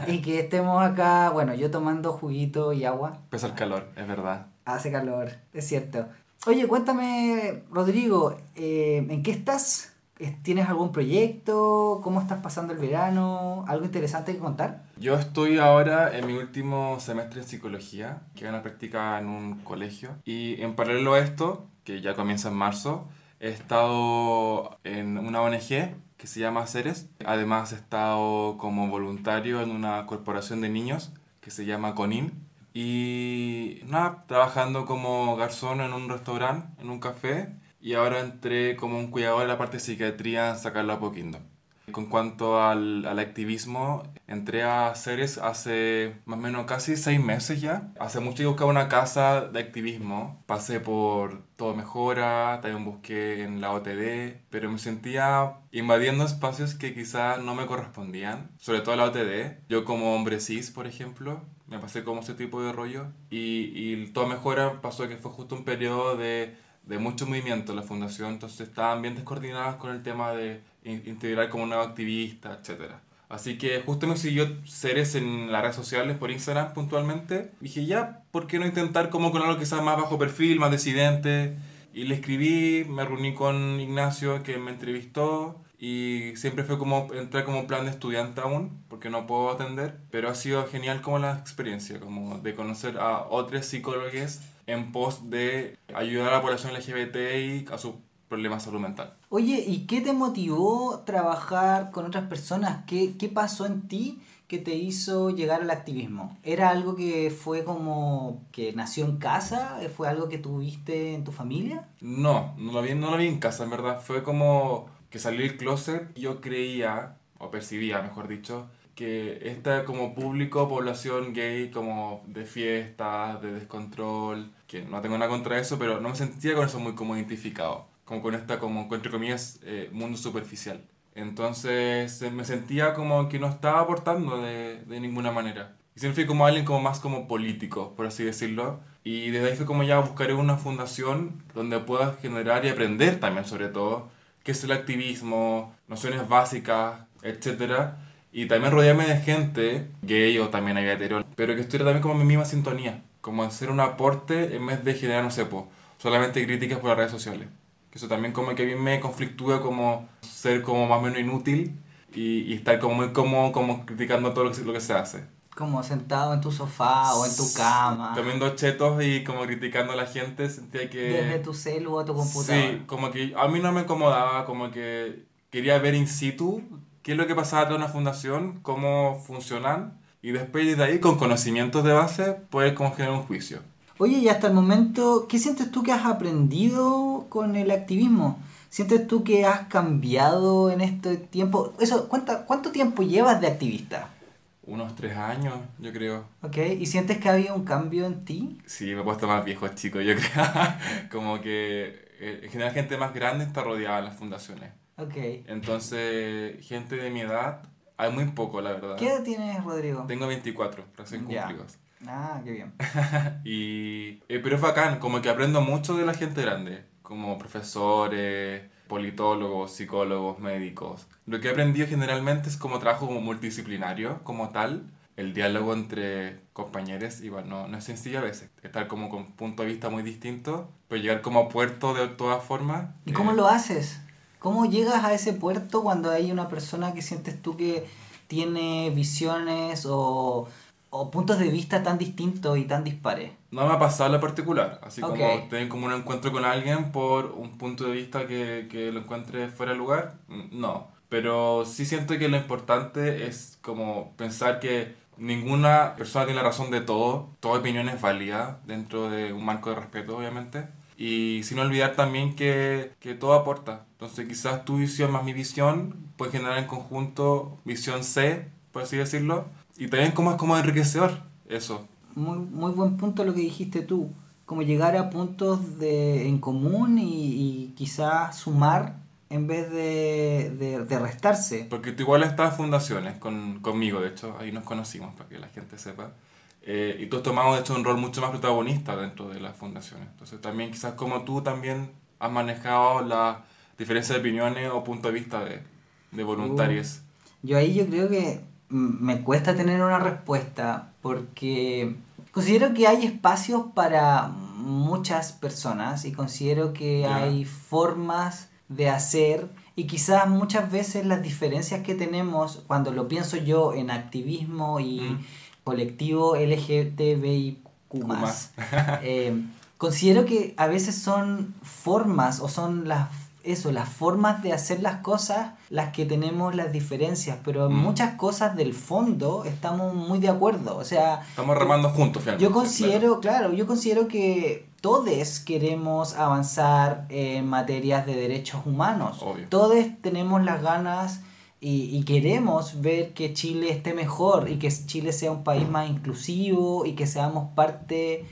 y que estemos acá, bueno, yo tomando juguito y agua. Pesa el calor, es verdad. Hace calor, es cierto. Oye, cuéntame, Rodrigo, eh, ¿en qué estás? ¿Tienes algún proyecto? ¿Cómo estás pasando el verano? ¿Algo interesante que contar? Yo estoy ahora en mi último semestre en psicología, que es una práctica en un colegio. Y en paralelo a esto, que ya comienza en marzo, He estado en una ONG que se llama Ceres. Además he estado como voluntario en una corporación de niños que se llama CONIN. Y nada, trabajando como garzón en un restaurante, en un café. Y ahora entré como un cuidador de la parte de psiquiatría en sacarlo a Poquindo. Con cuanto al, al, activismo, entré a Ceres hace más o menos casi seis meses ya. Hace mucho que buscaba una casa de activismo. Pasé por Todo Mejora, también busqué en la OTD, pero me sentía invadiendo espacios que quizás no me correspondían, sobre todo la OTD. Yo como hombre cis, por ejemplo, me pasé como ese tipo de rollo. Y, y Todo Mejora pasó que fue justo un periodo de, de mucho movimiento en la fundación, entonces estaban bien descoordinadas con el tema de integrar como nuevo activista, etc. Así que justo me siguió Ceres en las redes sociales, por Instagram puntualmente. Dije, ya, ¿por qué no intentar como con algo que sea más bajo perfil, más decidente? Y le escribí, me reuní con Ignacio que me entrevistó y siempre fue como entrar como plan de estudiante aún, porque no puedo atender, pero ha sido genial como la experiencia, como de conocer a otros psicólogos en pos de ayudar a la población LGBT y a su problemas de salud mental. Oye, ¿y qué te motivó trabajar con otras personas? ¿Qué, ¿Qué pasó en ti que te hizo llegar al activismo? ¿Era algo que fue como que nació en casa? ¿Fue algo que tuviste en tu familia? No, no lo vi, no lo vi en casa, en verdad. Fue como que salí del closet y yo creía, o percibía, mejor dicho, que esta como público, población gay, como de fiestas, de descontrol, que no tengo nada contra eso, pero no me sentía con eso muy como identificado como con esta, como, entre comillas, eh, mundo superficial. Entonces me sentía como que no estaba aportando de, de ninguna manera. Y siempre fui como alguien como más como político, por así decirlo. Y desde ahí fue como ya buscaré una fundación donde pueda generar y aprender también sobre todo qué es el activismo, nociones básicas, etc. Y también rodearme de gente, gay o también hetero, pero que estuviera también como mi misma sintonía. Como hacer un aporte en vez de generar, no sé, solamente críticas por las redes sociales. Eso también como que a mí me conflictúa como ser como más o menos inútil y, y estar como muy cómodo como criticando todo lo que, lo que se hace. Como sentado en tu sofá o en tu cama. Comiendo chetos y como criticando a la gente, sentía que... Desde tu celu o tu computador. Sí, como que a mí no me incomodaba, como que quería ver in situ qué es lo que pasaba de una fundación, cómo funcionan, y después de ahí, con conocimientos de base, poder como generar un juicio. Oye, y hasta el momento, ¿qué sientes tú que has aprendido con el activismo? ¿Sientes tú que has cambiado en este tiempo? Eso, ¿cuánto, ¿Cuánto tiempo llevas de activista? Unos tres años, yo creo. Ok, ¿y sientes que ha habido un cambio en ti? Sí, me he puesto más viejo, chico, yo <laughs> creo. Como que eh, en general gente más grande está rodeada en las fundaciones. Ok. Entonces, gente de mi edad, hay muy poco, la verdad. ¿Qué edad tienes, Rodrigo? Tengo 24, recién cumplidos. Ah, qué bien. <laughs> y, eh, pero es bacán, como que aprendo mucho de la gente grande, como profesores, politólogos, psicólogos, médicos. Lo que he aprendido generalmente es como trabajo como multidisciplinario, como tal, el diálogo entre compañeros igual no, no es sencillo a veces. Estar como con punto de vista muy distinto, pero llegar como a puerto de todas formas. ¿Y cómo eh, lo haces? ¿Cómo llegas a ese puerto cuando hay una persona que sientes tú que tiene visiones o, o puntos de vista tan distintos y tan dispares? No me ha pasado lo particular, así Ok. como tener como un encuentro con alguien por un punto de vista que, que lo encuentre fuera de lugar, no. Pero sí siento que lo importante es como pensar que ninguna persona tiene la razón de todo, toda opinión es válida dentro de un marco de respeto, obviamente. Y sin olvidar también que, que todo aporta. Entonces quizás tu visión más mi visión puede generar en conjunto visión C, por así decirlo. Y también como es como enriquecedor eso. Muy, muy buen punto lo que dijiste tú. Como llegar a puntos de, en común y, y quizás sumar en vez de, de, de restarse. Porque tú igual estás fundaciones con, conmigo, de hecho, ahí nos conocimos para que la gente sepa. Eh, y tú has tomado, de hecho, un rol mucho más protagonista dentro de las fundaciones. Entonces, también quizás como tú también has manejado la diferencia de opiniones o punto de vista de, de voluntarios. Yo ahí yo creo que me cuesta tener una respuesta porque considero que hay espacios para muchas personas y considero que Ya. hay formas de hacer y quizás muchas veces las diferencias que tenemos cuando lo pienso yo en activismo y Mm. Colectivo LGTBIQ+, <laughs> eh, considero que a veces son formas o son las eso, las formas de hacer las cosas las que tenemos las diferencias, pero en Mm. muchas cosas del fondo estamos muy de acuerdo. O sea, Estamos remando juntos, finalmente. yo considero, claro, yo considero que todos queremos avanzar en materias de derechos humanos. Obvio. Todos tenemos las ganas y, y queremos ver que Chile esté mejor y que Chile sea un país más inclusivo y que seamos parte,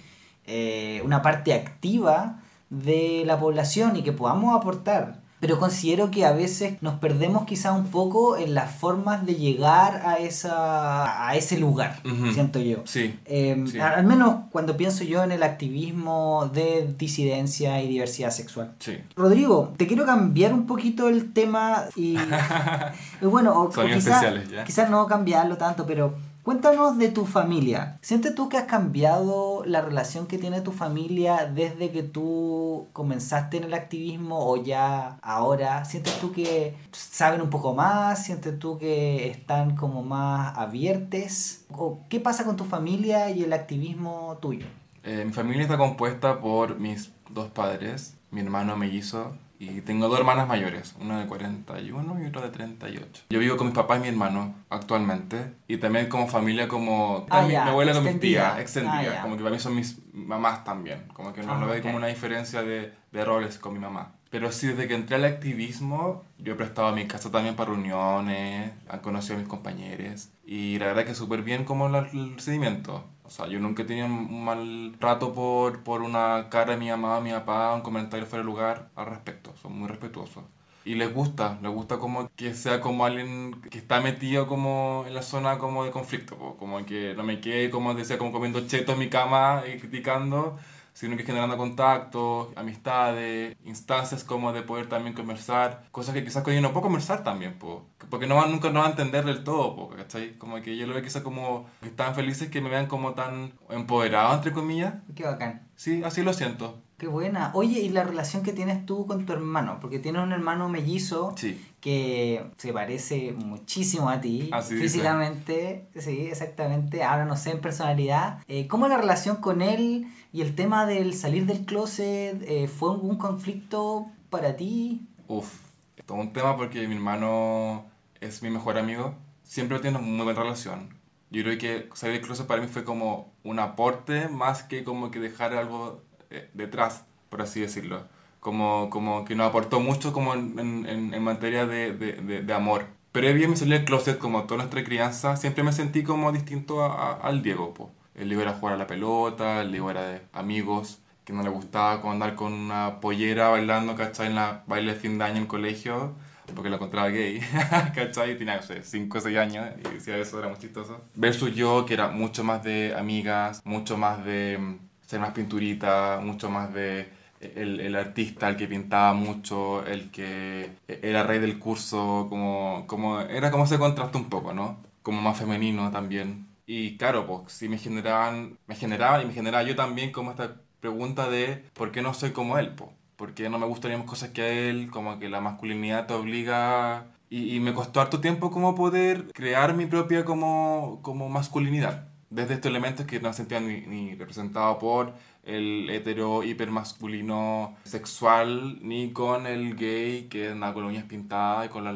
eh, una parte activa de la población y que podamos aportar. Pero considero que a veces nos perdemos quizá un poco en las formas de llegar a, esa, a ese lugar, siento yo. Sí. Eh, Sí. Al menos cuando pienso yo en el activismo de disidencia y diversidad sexual. Sí. Rodrigo, te quiero cambiar un poquito el tema y, <laughs> bueno, o, o quizás no cambiarlo tanto, pero cuéntanos de tu familia. ¿Sientes tú que has cambiado la relación que tiene tu familia desde que tú comenzaste en el activismo o ya ahora? ¿Sientes tú que saben un poco más? ¿Sientes tú que están como más abiertes? ¿O qué pasa con tu familia y el activismo tuyo? Eh, mi familia está compuesta por mis dos padres, mi hermano mellizo y tengo dos hermanas mayores, una de 41 y otra de 38. Yo vivo con mis papás y mi hermano actualmente y también como familia como Ah, mi, ya, mi abuela con mis tías, extendida, Ah, ya. como que para mí son mis mamás también, como que no Ah, lo veo ok. como una diferencia de, de roles con mi mamá. Pero sí, desde que entré al activismo, yo he prestado a mi casa también para reuniones, han conocido a mis compañeros y la verdad que súper bien como el procedimiento. O sea, yo nunca he tenido un mal rato por, por una cara de mi mamá o mi papá, un comentario fuera de lugar al respecto. Son muy respetuosos. Y les gusta, les gusta como que sea como alguien que está metido como en la zona como de conflicto, como que no me quede como decía como comiendo cheto en mi cama y criticando, sino que generando contactos, amistades, instancias como de poder también conversar, cosas que quizás con ellos no puedo conversar también, po. porque no van, nunca no van a entender del todo, po, ¿cachai? Como que yo lo veo quizás como que están felices que me vean como tan empoderado, entre comillas. Qué bacán. Sí, así lo siento. Qué buena. Oye, ¿y la relación que tienes tú con tu hermano? Porque tienes un hermano mellizo Sí. que se parece muchísimo a ti Así dice. físicamente, sí, exactamente. Ahora no sé en personalidad. Eh, ¿Cómo es la relación con él y el tema del salir del closet eh, fue un conflicto para ti? Uf, todo un tema porque mi hermano es mi mejor amigo. Siempre tiene una muy buena relación. Yo creo que salir del closet para mí fue como un aporte más que como que dejar algo eh, detrás, por así decirlo. Como, como que nos aportó mucho como en, en, en- materia de, de, de, de amor. Previo a mi salida del closet, como toda nuestra crianza, siempre me sentí como distinto a- a- al Diego. Po. El Diego era jugar a la pelota, el Diego era de amigos, que no le gustaba como andar con una pollera bailando, ¿cachai? En la baile de fin de año en el colegio, porque lo encontraba gay, <laughs> ¿cachai? Tenía, no sé, 5 o 6 años y decía eso, era muy chistoso. Versus yo, que era mucho más de amigas, mucho más de ser más pinturita, mucho más de el, el artista, el que pintaba mucho, el que era rey del curso, como, como era como ese contraste un poco, ¿no? Como más femenino también. Y claro, pues sí me generaban, me generaban y me generaba yo también como esta pregunta de por qué no soy como él, po. ¿Por qué no me mismas cosas que a él? Como que la masculinidad te obliga... Y, y me costó harto tiempo como poder crear mi propia como, como masculinidad. Desde estos elementos que no sentía ni, ni representado por el hetero hipermasculino sexual, ni con el gay que andaba con las uñas pintadas y con la,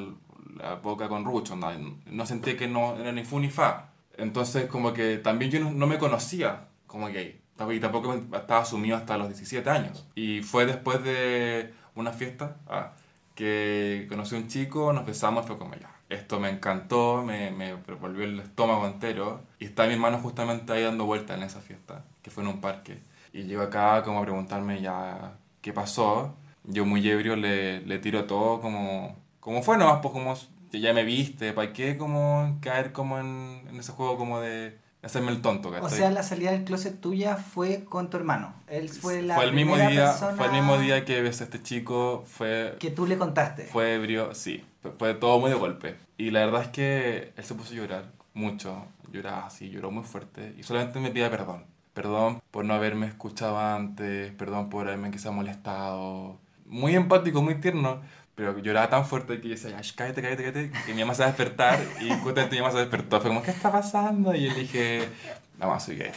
la boca con rucho. No, no sentía que no era ni fu ni fa. Entonces como que también yo no, no me conocía como gay. Y tampoco estaba asumido hasta los 17 años. Y fue después de una fiesta ah, que conocí a un chico, nos besamos, fue como ya. Esto me encantó, me, me volvió el estómago entero. Y estaba mi hermano justamente ahí dando vueltas en esa fiesta, que fue en un parque. Y llegó acá como a preguntarme ya qué pasó. Yo muy ebrio le, le tiro todo como, como fue nomás, pues como que ya me viste, ¿para qué como caer como en, en ese juego como de hacerme el tonto, O ¿cachai? sea, la salida del closet tuya fue con tu hermano. Él fue la fue el mismo día persona fue el mismo día que besé a este chico fue que tú le contaste. fue ebrio sí fue, todo muy de golpe y la verdad es que él se puso a llorar mucho lloraba así lloró muy fuerte y solamente me pide perdón perdón por no haberme escuchado antes perdón por haberme quizá molestado muy empático muy tierno pero lloraba tan fuerte que yo decía, "Ash, cállate, cállate, cállate, que mi mamá se va a despertar. Y justamente mi mamá se despertó. Fue como, ¿qué está pasando? Y yo le dije, mamá, soy gay.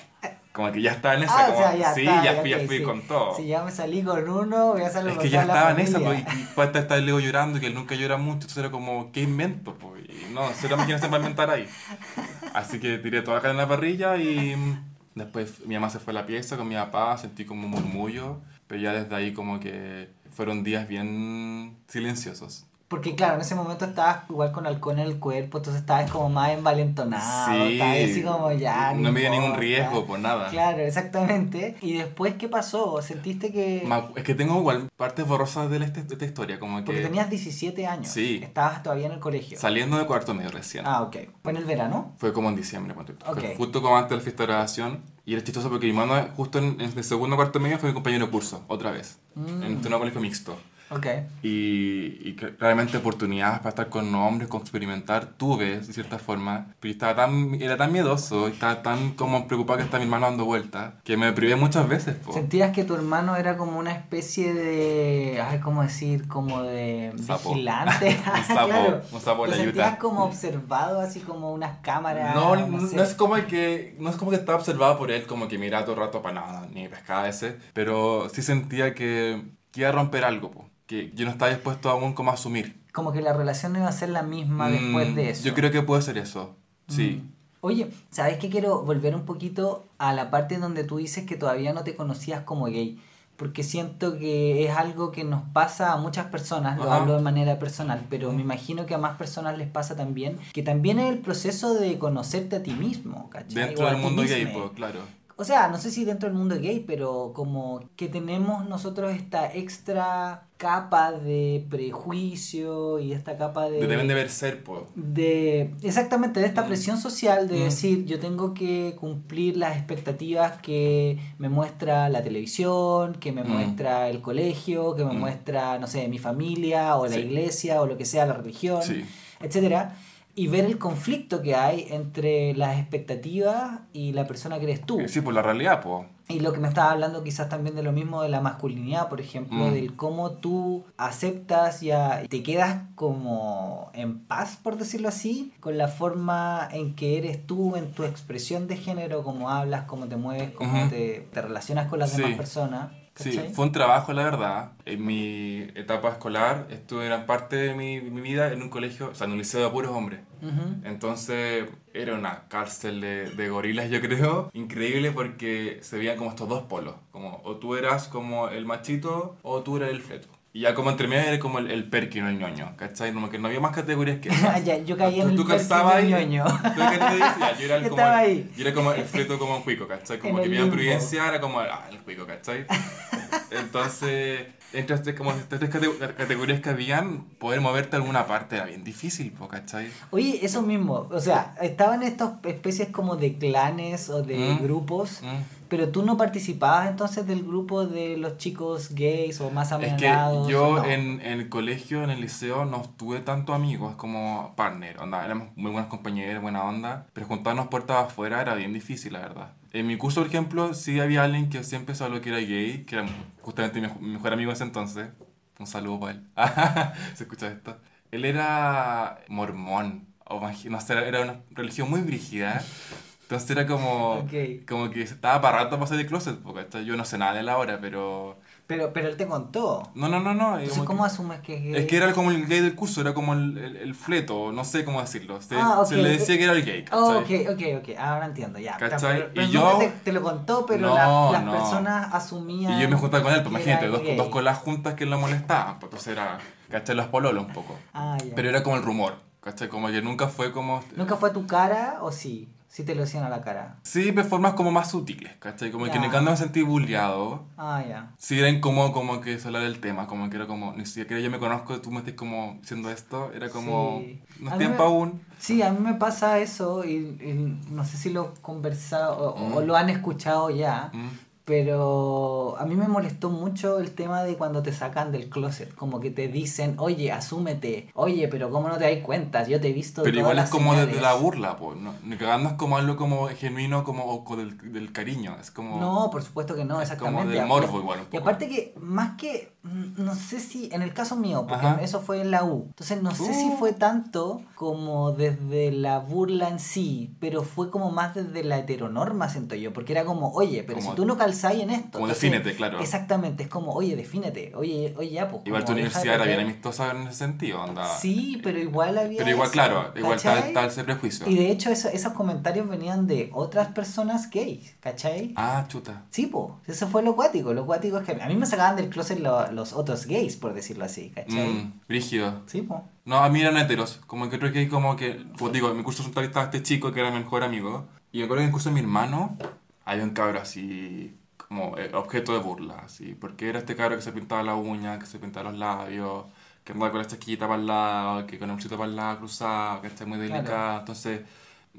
Como que ya estaba en esa, Ah, como, o sea, ya sí, está, ya fui, ya ok, fui sí. con todo. Si ya me salí con uno, voy a salir Es con que ya estaba en esa, pues, y después estar Leo llorando, que él nunca llora mucho, entonces era como, ¿qué invento? Pues? Y no, cero imaginación para inventar ahí. Así que tiré toda la carne en la parrilla y mm, después mi mamá se fue a la pieza con mi papá, sentí como un murmullo, pero ya desde ahí como que fueron días bien silenciosos. Porque claro, en ese momento estabas igual con alcohol en el cuerpo, entonces estabas como más envalentonado, Sí, estabas así como ya. no me dio ningún riesgo por nada. Claro, exactamente. ¿Y después qué pasó? ¿Sentiste que...? Es que tengo igual partes borrosas de, la- de esta historia, como que Porque tenías 17 años. Sí. Estabas todavía en el colegio. saliendo de cuarto medio recién. Ah, ok. ¿Fue en el verano? Fue como en diciembre, ponte tú. Fue Ok. justo como antes de la fiesta de graduación. Y era chistoso porque mi hermano, justo en, en el segundo cuarto medio, fue mi compañero de curso, otra vez. Mm. En un colegio mixto. Ok. Y, y que claramente oportunidades para estar con hombres, con experimentar, tuve, de cierta forma. Pero estaba tan, era tan miedoso, estaba tan como preocupado que estaba mi hermano dando vueltas, que me privé muchas veces. po. ¿Sentías que tu hermano era como una especie de... Ay, ¿cómo decir? Como de Sapo. vigilante. <laughs> Un sapo, claro. un sapo de ¿Lo la sentías como observado, así como unas cámaras? No, no no, sé. no es como que no es como que estaba observado por él como que miraba todo el rato para nada ni pescaba ese, pero sí sentía que, que iba a romper algo, po, que yo no estaba dispuesto aún como a asumir. Como que la relación no iba a ser la misma después Mm, de eso. Yo creo que puede ser eso. Sí. Mm. Oye, ¿sabes qué? Quiero volver un poquito a la parte donde tú dices que todavía no te conocías como gay. Porque siento que es algo que nos pasa a muchas personas, lo Ajá. hablo de manera personal, pero me imagino que a más personas les pasa también, que también es el proceso de conocerte a ti mismo, ¿cachai? Dentro del mundo gay, pues, claro. O sea, no sé si dentro del mundo gay, pero como que tenemos nosotros esta extra capa de prejuicio y esta capa de... De deben deber ser, pues. de exactamente de esta Mm. presión social de Mm. decir yo tengo que cumplir las expectativas que me muestra la televisión, que me Mm. muestra el colegio, que me muestra, no sé, mi familia o la Sí. iglesia o lo que sea, la religión, Sí. etcétera, y ver el conflicto que hay entre las expectativas y la persona que eres tú. Sí, por la realidad, pues. Y lo que me estaba hablando quizás también de lo mismo de la masculinidad, por ejemplo, Mm. del cómo tú aceptas y te quedas como en paz, por decirlo así, con la forma en que eres tú, en tu expresión de género, cómo hablas, cómo te mueves, cómo te, te relacionas con las Sí. demás personas. Sí, fue un trabajo, la verdad. En mi etapa escolar estuve gran parte de mi, mi vida en un colegio, o sea, en un liceo de puros hombres. Ujú. Entonces era una cárcel de, de gorilas, yo creo. Increíble porque se veían como estos dos polos. Como o tú eras como el machito o tú eras el feto. Y ya como entre medio era como el, el perky, no el ñoño. ¿Cachai? Como que no había más categorías que esas. <laughs> Ya, yo caí en Tú- el tú calzabas ahí, ñoño. ¿Tú qué te decías? Yo era el <laughs> como, el- yo era como el feto como un cuico, ¿cachai? Como En que mi prudencia era como ah, el cuico, ¿cachai? <laughs> Entonces, entre estas, como estas tres cate- categorías que habían, poder moverte a alguna parte era bien difícil, ¿cachai? Oye, eso mismo, o sea, estaban estas especies como de clanes o de Mm. grupos Mm. Pero tú no participabas entonces del grupo de los chicos gays o más Es que amenazados. yo no? en, en el colegio, en el liceo, no tuve tantos amigos como partner. Onda, éramos muy buenas compañeras, buena onda. Pero juntarnos puertas afuera era bien difícil, la verdad. En mi curso, por ejemplo, sí había alguien que siempre sabía que era gay, que era justamente mi, mejor amigo en ese entonces. Un saludo para él. <laughs> ¿Se escucha esto? Él era mormón. O no sé, era una religión muy brígida. Entonces era como, Ok. como que estaba para rato para salir de closet. Porque yo no sé nada de la hora, pero... Pero, pero él te contó. No, no, no, no. Entonces, ¿cómo que- asumes que es gay? es que era como el gay del curso, era como el, el, el fleto, no sé cómo decirlo. Se, Ah, se le decía que era el gay, Oh, ok, ok, ok. Ahora entiendo, ya. ¿Cachai? Pero- Y yo- Te, te lo contó, pero No, la- las no. personas asumían. Y yo me juntaba con él, pues imagínate, dos, dos colas juntas que lo molestaban, pues entonces era, ¿cachai? Los pololos un poco. Ah, ya. Pero era como el rumor, ¿cachai? Como que nunca fue como... ¿Nunca fue tu cara o sí? Sí te lo decían a la cara. Sí, de formas como más sutiles, ¿cachai? Como que Ya. ni cuando me sentí bulleado, Ah, ya. sí era incómodo como que hablar del tema, como que era como, ni siquiera yo me conozco, tú me estás como diciendo esto, era como, Sí. no es tiempo me- aún. Sí, a mí me pasa eso y, y no sé si lo he conversado o, o Mm. lo han escuchado ya, Mm. Pero a mí me molestó mucho el tema de cuando te sacan del closet, como que te dicen, oye, asúmete, oye, pero ¿cómo no te das cuenta? Yo te he visto Pero todas igual es las como desde señales". la burla, pues, ¿no? Cagando es como algo como genuino, como o del, del cariño, es como... No, por supuesto que no, es exactamente. como del morbo igual un Y poco. aparte que, más que, no sé si, en el caso mío, porque Ajá. eso fue en la U, entonces no sé si fue tanto como desde la burla en sí, pero fue como más desde la heteronorma, siento yo, porque era como, oye, pero Como- si tú no calzáis en esto. como entonces- defínete, claro. Exactamente, es como, oye, defínete, oye, oye, ya, pues. Igual tu universidad era bien amistosa en ese sentido, onda. Sí, pero igual había. Pero igual, eso, claro, igual tal, tal ese prejuicio. Y de hecho, eso- esos comentarios venían de otras personas gays, ¿cachai? Ah, chuta. Sí, po, eso fue lo cuático. Lo cuático es que a mí me sacaban del closet lo- los otros gays, por decirlo así, ¿cachai? Mm, rígido. Sí, po. No, a mí eran heteros. Como que creo que hay como que... Pues digo, en mi curso frontal estaba este chico que era mi mejor amigo. Y me acuerdo que en el curso de mi hermano había un cabro así... Como eh, objeto de burla, así. Porque era este cabro que se pintaba la uña, que se pintaba los labios, que andaba con la chaquita para el lado, que con el bolsito para el lado cruzado, que está muy Claro. delicado. Entonces,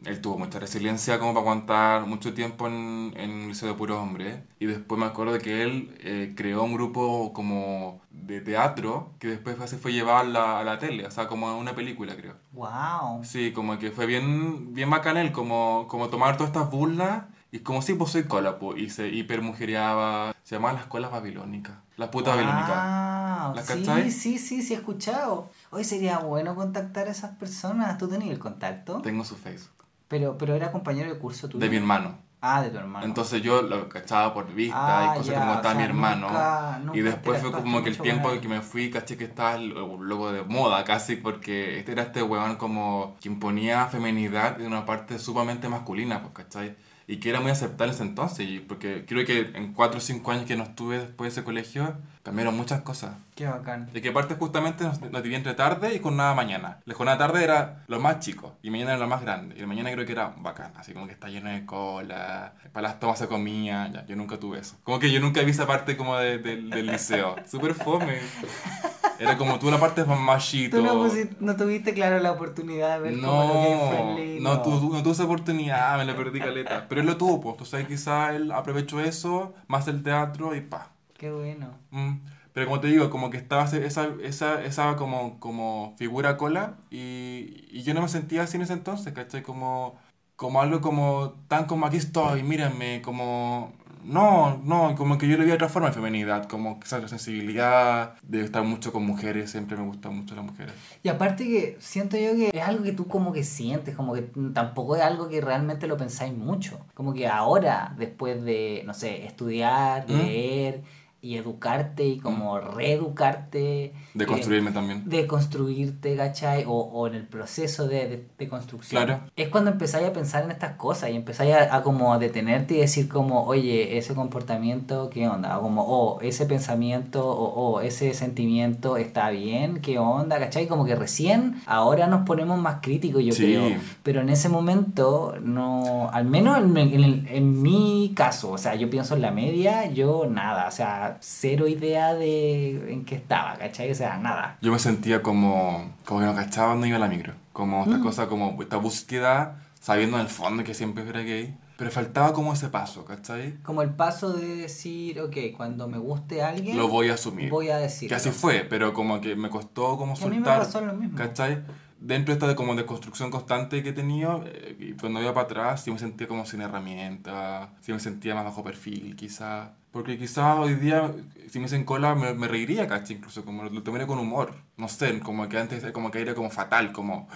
él tuvo mucha resiliencia como para aguantar mucho tiempo en, en un liceo de puros hombres. Y después me acuerdo de que él eh, creó un grupo como de teatro que después se fue llevado a la, a la tele, o sea, como a una película, creo. Wow. Sí, como que fue bien, bien bacán él, como, como tomar todas estas burlas. Y como sí, pues soy cola, pues, y se hipermujereaba. Se llamaban las colas babilónicas. Las putas babilónicas. Wow. ¿Las Sí, cachai? sí, sí, sí, he escuchado. Hoy sería bueno contactar a esas personas. ¿Tú tenías el contacto? Tengo su Facebook. Pero, pero era compañero de curso tuyo. De mi hermano. Ah, de tu hermano. Entonces yo lo cachaba por vista Ah, y cosas ya, como o estaba sea, mi hermano. nunca- nunca y después fue como que el tiempo en que me fui, caché que estaba luego de moda casi, porque este era este weón como que imponía feminidad en una parte sumamente masculina, pues, ¿cachai? Y que era muy aceptable en ese entonces, porque creo que en 4 o 5 años que no estuve después de ese colegio, cambiaron muchas cosas. Qué bacán. De que aparte justamente nos, nos dividía entre tarde y jornada mañana. La jornada tarde era lo más chico y mañana era lo más grande. Y el mañana creo que era bacán, así como que está lleno de cola, para las tomas se comía, ya, yo nunca tuve eso. Como que yo nunca vi esa parte como de- de- del liceo. <laughs> Súper fome. Era como tú la parte más machito. Tú no, pusi- no tuviste, claro, la oportunidad de ver como lo gay No, no, tu- no tuve esa oportunidad, me la perdí caleta. Pero él lo tuvo, pues. Entonces quizá él aprovechó eso, más el teatro y pa. Qué bueno. Mm, Pero como te digo, como que estaba esa, esa, esa como, como figura cola y, y yo no me sentía así en ese entonces, ¿cachai? Como, como algo como tan como aquí estoy, mírenme, como... No, no, como que yo le vi otra forma de feminidad, como quizás la sensibilidad de estar mucho con mujeres, siempre me gustan mucho las mujeres. Y aparte que siento yo que es algo que tú como que sientes, como que tampoco es algo que realmente lo pensáis mucho. Como que ahora, después de, no sé, estudiar, ¿Mm? leer y educarte y como reeducarte. De eh, construirme también. de construirte, ¿cachai? O, o en el proceso de, de, de construcción. Claro. Es cuando empezáis a pensar en estas cosas y empezáis a, a como detenerte y decir como, oye, ese comportamiento, ¿qué onda? O como, oh, ese pensamiento o oh, ese sentimiento está bien, ¿qué onda? ¿Cachai? Como que recién ahora nos ponemos más críticos, yo Sí. creo. Pero en ese momento, no, al menos en, en el- en mi caso, o sea, yo pienso en la media, yo nada, o sea, cero idea de en qué estaba, ¿cachai? O sea, nada. Yo me sentía como, como que no cachaba dónde iba la micro. Como esta Mm. cosa, como esta búsqueda, sabiendo en el fondo que siempre era gay. pero faltaba como ese paso, ¿cachai? Como el paso de decir, ok, cuando me guste alguien, Lo voy a asumir. voy a decir. Que así fue, pero como que me costó como Que a mí me soltar. pasó lo mismo. ¿Cachai? Dentro de esta de como de construcción constante que he tenido, eh, y cuando iba para atrás, sí me sentía como sin herramientas, sí me sentía más bajo perfil, quizás. Porque quizás hoy día, si me dicen cola, me, me reiría, ¿cachai? Incluso como lo tomaría con humor. No sé, como que antes como que era como fatal, como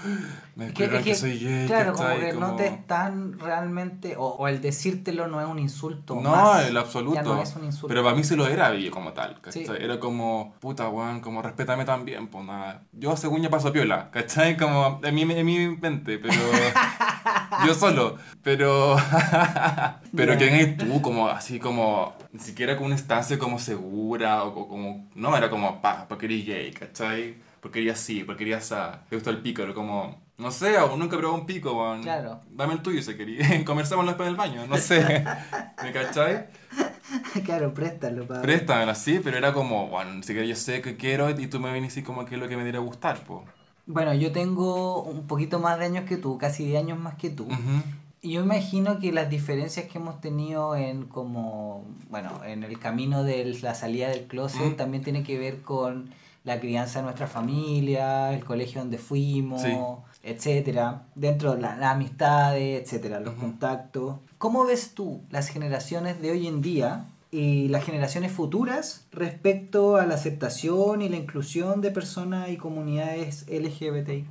me Es que- que, que, soy gay, claro, como que no Como- te están realmente, o, o el decírtelo no es un insulto. No, más. en lo absoluto. Ya no es un insulto. Pero para mí se lo era como tal, ¿cachai? Sí. Era como, puta, weón, como respétame también, pues nada. Yo según yo paso piola, ¿cachai? Como en mi, en mi mente, pero... <laughs> yo <laughs> solo, pero... <laughs> pero. ¿quién eres tú? Como así como... Ni siquiera con una instancia como segura o, o como... No, era como, pa, porque eres gay, ¿cachai? Porque eres así, porque eres así. Te gusta el pico, era como... No sé, aún nunca he probado un pico, weón. Claro. Dame el tuyo si querías. <laughs> Conversémoslo después del baño, no sé. ¿Me cachai? claro, préstalo para. Préstamela, sí, pero era como, bueno, ni siquiera yo sé qué quiero y tú me vienes así como que es lo que me diera gustar, po. Bueno, yo tengo un poquito más de años que tú, casi 10 años más que tú. Y yo imagino que las diferencias que hemos tenido en como, bueno, en el camino de la salida del closet también tiene que ver con la crianza de nuestra familia, el colegio donde fuimos, Sí. etcétera, dentro de la- las amistades, etcétera, los contactos. ¿Cómo ves tú las generaciones de hoy en día y las generaciones futuras respecto a la aceptación y la inclusión de personas y comunidades LGBTIQ+.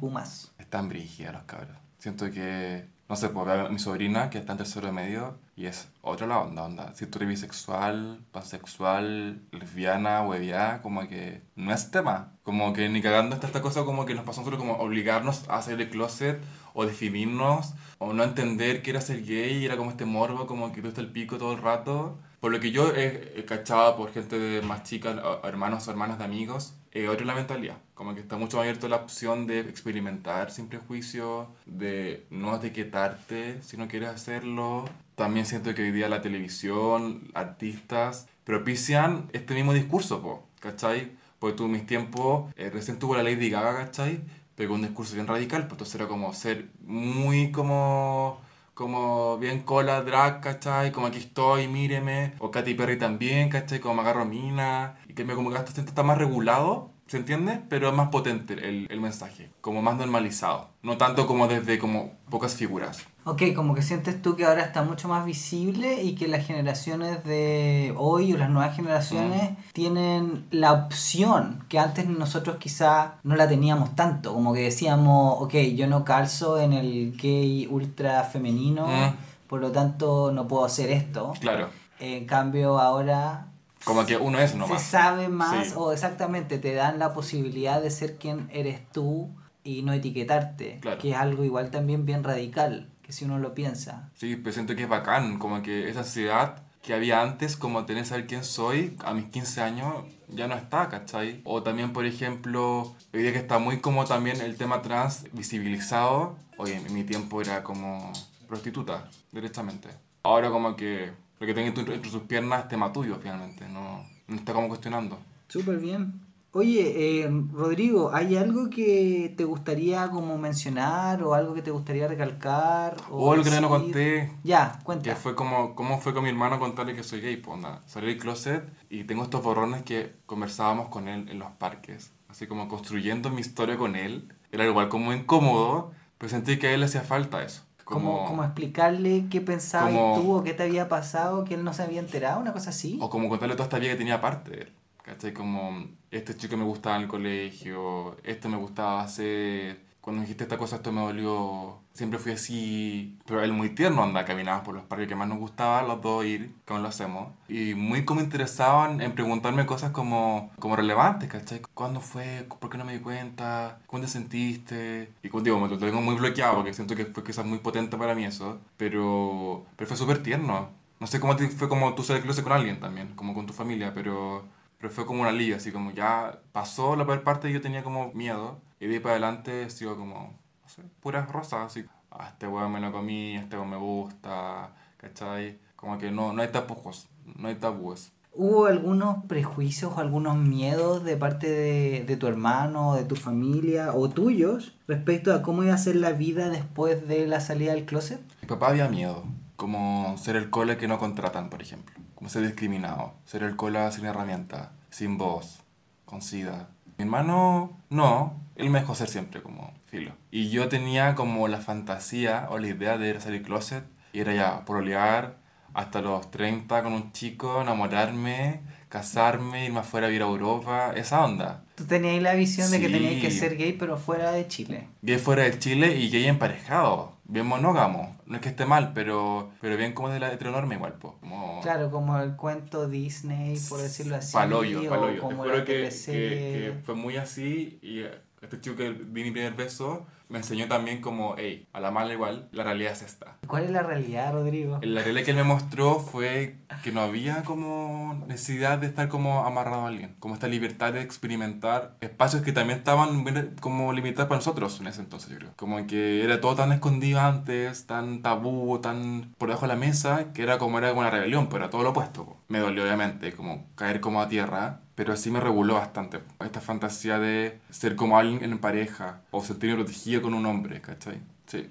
Están brígidas los cabros. Siento que, no sé, veo a mi sobrina que está en tercero de medio y es otra la onda, onda. Si tú eres bisexual, pansexual, lesbiana, hueviada, como que no es tema. Como que ni cagando está esta cosa como que nos pasó nosotros como obligarnos a salir del closet o definirnos o no entender que era ser gay y era como este morbo, como que tú estás el pico todo el rato. Por lo que yo he, he cachado por gente de más chicas, hermanos o hermanas de amigos, eh, otra es la mentalidad. Como que está mucho más abierto la opción de experimentar sin prejuicio, de no etiquetarte si no quieres hacerlo. También siento que hoy día la televisión, artistas, propician este mismo discurso, po, ¿cachai? Porque tú mis tiempos, eh, recién tuvo la Lady Gaga, ¿cachai? Pegó un discurso bien radical, pues entonces era como ser muy como como bien cola, drag, ¿cachai? Como aquí estoy, míreme. O Katy Perry también, ¿cachai? Como me agarro mina. Y que me como que esto está más regulado, ¿se entiende? Pero es más potente el, el mensaje, como más normalizado. No tanto como desde como pocas figuras. Ok, como que sientes tú que ahora está mucho más visible y que las generaciones de hoy o las nuevas generaciones tienen la opción que antes nosotros quizá no la teníamos tanto. Como que decíamos, ok, yo no calzo en el gay ultra femenino, Mm. por lo tanto no puedo hacer esto. Claro. En cambio ahora Como que uno es se nomás. sabe más Sí. o exactamente te dan la posibilidad de ser quien eres tú y no etiquetarte, Claro. que es algo igual también bien radical, que si uno lo piensa. Sí, pero siento que es bacán, como que esa ansiedad que había antes, como tener que saber quién soy, a mis 15 años ya no está, ¿cachai? O también, por ejemplo, hoy día que está muy como también el tema trans visibilizado, oye, en mi tiempo era como prostituta, directamente. Ahora como que lo que tengas entre, sus piernas tema tuyo, finalmente, no, no está como cuestionando. Súper bien. Oye, eh, Rodrigo, ¿hay algo que te gustaría como mencionar o algo que te gustaría recalcar? O algo que no conté, Ya, Que cuenta. fue como, cómo fue con mi hermano contarle que soy gay, pues onda, salí del closet y tengo estos borrones que conversábamos con él en los parques, así como construyendo mi historia con él, era igual como incómodo, pero sentí que a él le hacía falta eso. Como, como explicarle qué pensabas como- tú o qué te había pasado, que él no se había enterado, una cosa así. O como contarle toda esta vida que tenía aparte de él. ¿Cachai? Como, este chico me gustaba en el colegio, esto me gustaba hacer, cuando dijiste esta cosa esto me dolió, siempre fui así. Pero él muy tierno anda, caminaba por los parques que más nos gustaba los dos ir, como lo hacemos. Y muy como interesado en, preguntarme cosas como, como relevantes, ¿cachai? ¿Cuándo fue? ¿Por qué no me di cuenta? ¿Cuándo te sentiste? Y como digo, me lo tengo muy bloqueado porque siento que fue quizás muy potente para mí eso. Pero, pero fue súper tierno. No sé cómo te- fue como tú del closet con alguien también, como con tu familia, pero, pero fue como una liga, así como ya pasó la peor parte y yo tenía como miedo. Y de ahí para adelante sigo como, no sé, puras rosas, así. Ah, este weón me lo comí, este weón me gusta, ¿cachai? Como que no, no hay tapujos, no hay tabúes. ¿Hubo algunos prejuicios o algunos miedos de parte de, de tu hermano, de tu familia o tuyos respecto a cómo iba a ser la vida después de la salida del closet? Mi papá había miedo. Como ser el cola que no contratan, por ejemplo. Como ser discriminado. Ser el cola sin herramienta, sin voz, con sida. Mi hermano, no. Él me dejó ser siempre como filo. Y yo tenía como la fantasía o la idea de ir a salir closet. Y era ya pololear hasta los 30 con un chico, enamorarme, casarme, irme afuera a vivir a Europa. Esa onda. Tú tenías la visión de que Sí. tenías que ser gay, pero fuera de Chile. Gay fuera de Chile y gay emparejado. Bien monógamo. No es que esté mal, pero, pero bien como de la heteronorma igual, po. Como... Claro, como el cuento Disney, por decirlo así. Paloyo, paloyo. Te como juro la que, que, que fue muy así y este chico que vi mi primer beso me enseñó también como, hey, a la mala igual, la realidad es esta. ¿Cuál es la realidad, Rodrigo? La realidad que él me mostró fue que no había como necesidad de estar como amarrado a alguien, como esta libertad de experimentar espacios que también estaban como limitados para nosotros en ese entonces, yo creo. Como que era todo tan escondido antes, tan tabú, tan por debajo de la mesa, que era como era como una rebelión, pero era todo lo opuesto. Me dolió obviamente como caer como a tierra, pero sí me reguló bastante. Esta fantasía de ser como alguien en pareja o sentirme protegido con un hombre, ¿cachai? Sí.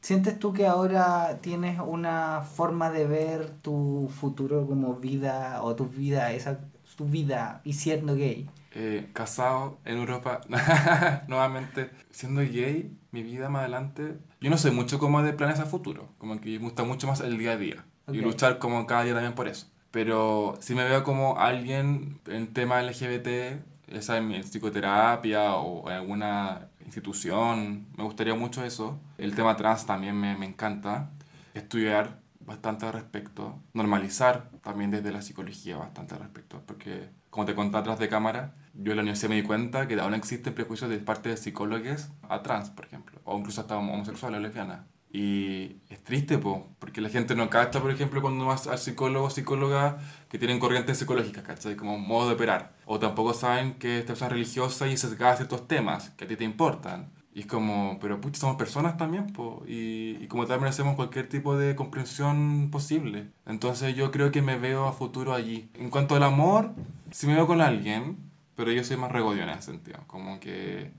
¿Sientes tú que ahora tienes una forma de ver tu futuro como vida o tu vida, esa tu vida y siendo gay? eh, casado en Europa, <laughs> nuevamente, siendo gay, mi vida más adelante, yo no soy mucho como de planes a futuro, como que me gusta mucho más el día a día y luchar como cada día también por eso. Pero si me veo como alguien en tema LGBT, ya sea en psicoterapia o en alguna institución, me gustaría mucho eso. El tema trans también me, me encanta. Estudiar bastante al respecto. Normalizar también desde la psicología bastante al respecto. Porque, como te conté atrás de cámara, yo en la universidad me di cuenta que aún existen prejuicios de parte de psicólogos a trans, por ejemplo. O incluso hasta homosexuales o lesbianas. Y triste, po, porque la gente no capta, por ejemplo, cuando vas al psicólogo o psicóloga que tienen corrientes psicológicas, ¿cachai? Como modo de operar. O tampoco saben que esta persona es religiosa y sesgada a ciertos temas que a ti te importan. Y es como, pero pucha, somos personas también, po, y, y como tal merecemos cualquier tipo de comprensión posible. Entonces yo creo que me veo a futuro allí. En cuanto al amor, si me veo con alguien, pero yo soy más regodio en ese sentido. Como que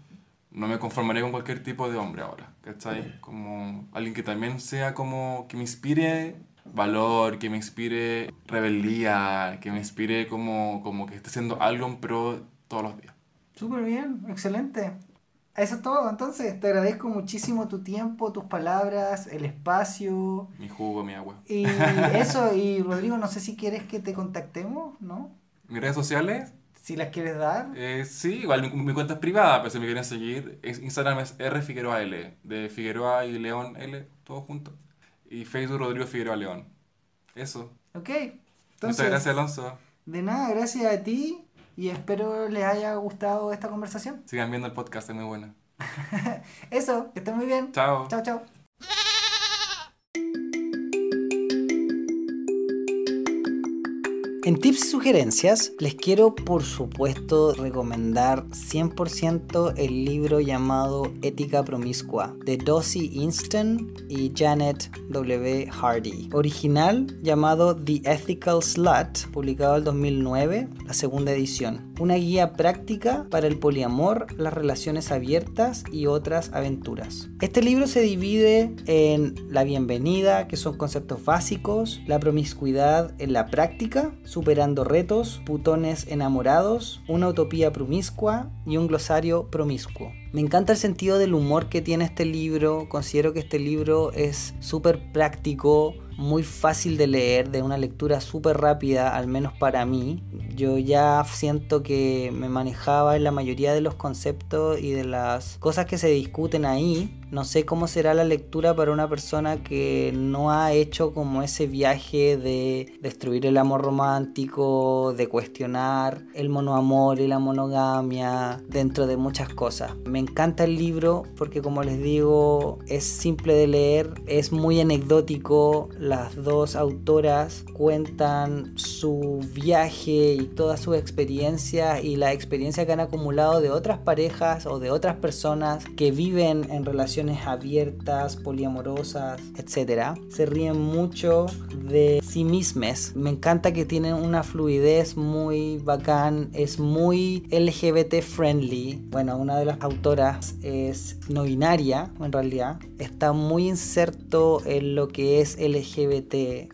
no me conformaré con cualquier tipo de hombre ahora, ¿cachai? Como alguien que también sea como, que me inspire valor, que me inspire rebeldía, que me inspire como, como que esté haciendo algo en pro todos los días. Súper bien, excelente. Eso es todo, entonces te agradezco muchísimo tu tiempo, tus palabras, el espacio Mi jugo, mi agua. y eso. Y Rodrigo, no sé si quieres que te contactemos, ¿no? Mis redes sociales, Si las quieres dar. eh, sí, igual mi, mi cuenta es privada, pero si me quieren seguir, es- Instagram es R Figueroa L, de Figueroa y León L, todo junto. Y Facebook Rodrigo Figueroa León. Eso. Ok. Muchas Entonces, gracias, Alonso. De nada, gracias a ti y espero les haya gustado esta conversación. Sigan viendo el podcast, es muy bueno. <laughs> Eso, que estén muy bien. Chao. Chao, chao. En tips y sugerencias les quiero por supuesto recomendar 100% el libro llamado Ética Promiscua de Dossie Inston y Janet W. Hardy. Original llamado The Ethical Slut, publicado en 2009, la segunda edición. Una guía práctica para el poliamor, las relaciones abiertas y otras aventuras. Este libro se divide en la bienvenida, que son conceptos básicos, la promiscuidad en la práctica, superando retos, putones enamorados, una utopía promiscua y un glosario promiscuo. Me encanta el sentido del humor que tiene este libro, considero que este libro es súper práctico, muy fácil de leer, de una lectura súper rápida, al menos para mí. Yo ya siento que me manejaba en la mayoría de los conceptos y de las cosas que se discuten ahí. No sé cómo será la lectura para una persona que no ha hecho como ese viaje de destruir el amor romántico, de cuestionar el monoamor y la monogamia dentro de muchas cosas. Me encanta el libro porque como les digo es simple de leer, es muy anecdótico. Las dos autoras cuentan su viaje y todas sus experiencias y la experiencia que han acumulado de otras parejas o de otras personas que viven en abiertas, poliamorosas, etc. Se ríen mucho de sí mismas. Me encanta que tienen una fluidez muy bacán, es muy LGBT friendly. Bueno, una de las autoras es no binaria, en realidad. Está muy inserto en lo que es LGBT,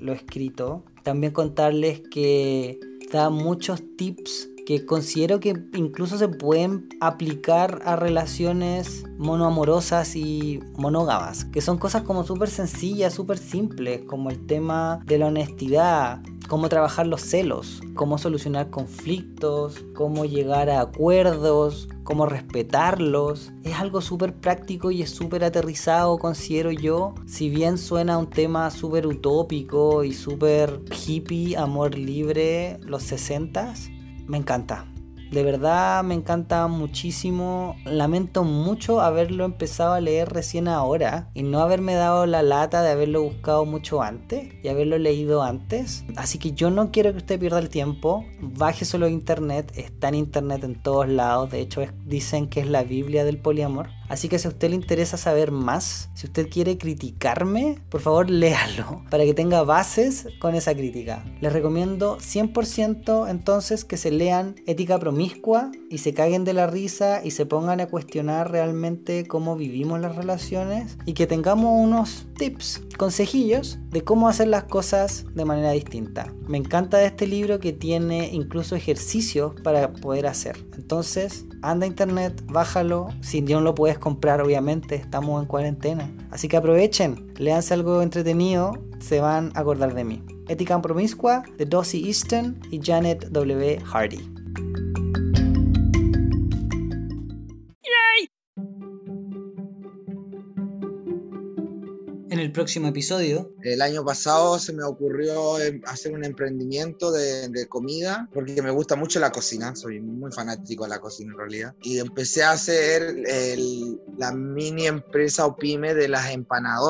lo escrito. También contarles que da muchos tips que considero que incluso se pueden aplicar a relaciones monoamorosas y monógamas, que son cosas como súper sencillas, súper simples, como el tema de la honestidad, cómo trabajar los celos, cómo solucionar conflictos, cómo llegar a acuerdos, cómo respetarlos. Es algo súper práctico y es súper aterrizado, considero yo. Si bien suena un tema súper utópico y súper hippie, amor libre, los 60s, me encanta. De verdad me encanta muchísimo. Lamento mucho haberlo empezado a leer recién ahora y no haberme dado la lata de haberlo buscado mucho antes y haberlo leído antes. Así que yo no quiero que usted pierda el tiempo. Baje solo internet. Está en internet en todos lados. De hecho dicen que es la Biblia del poliamor. Así que si a usted le interesa saber más, si usted quiere criticarme, por favor léalo para que tenga bases con esa crítica. Les recomiendo 100% entonces que se lean Ética Promiscua y se caguen de la risa y se pongan a cuestionar realmente cómo vivimos las relaciones y que tengamos unos tips, consejillos de cómo hacer las cosas de manera distinta. Me encanta de este libro que tiene incluso ejercicios para poder hacer. Entonces, anda a internet, bájalo. Si no lo puedes comprar, obviamente, estamos en cuarentena. Así que aprovechen, leanse algo entretenido, se van a acordar de mí. Ética Promiscua de Dossie Easton y Janet W. Hardy. El próximo episodio. El año pasado se me ocurrió em, hacer un emprendimiento de, comida porque me gusta mucho la cocina, soy muy fanático de la cocina en realidad. Y empecé a hacer la mini empresa o pyme de las empanadas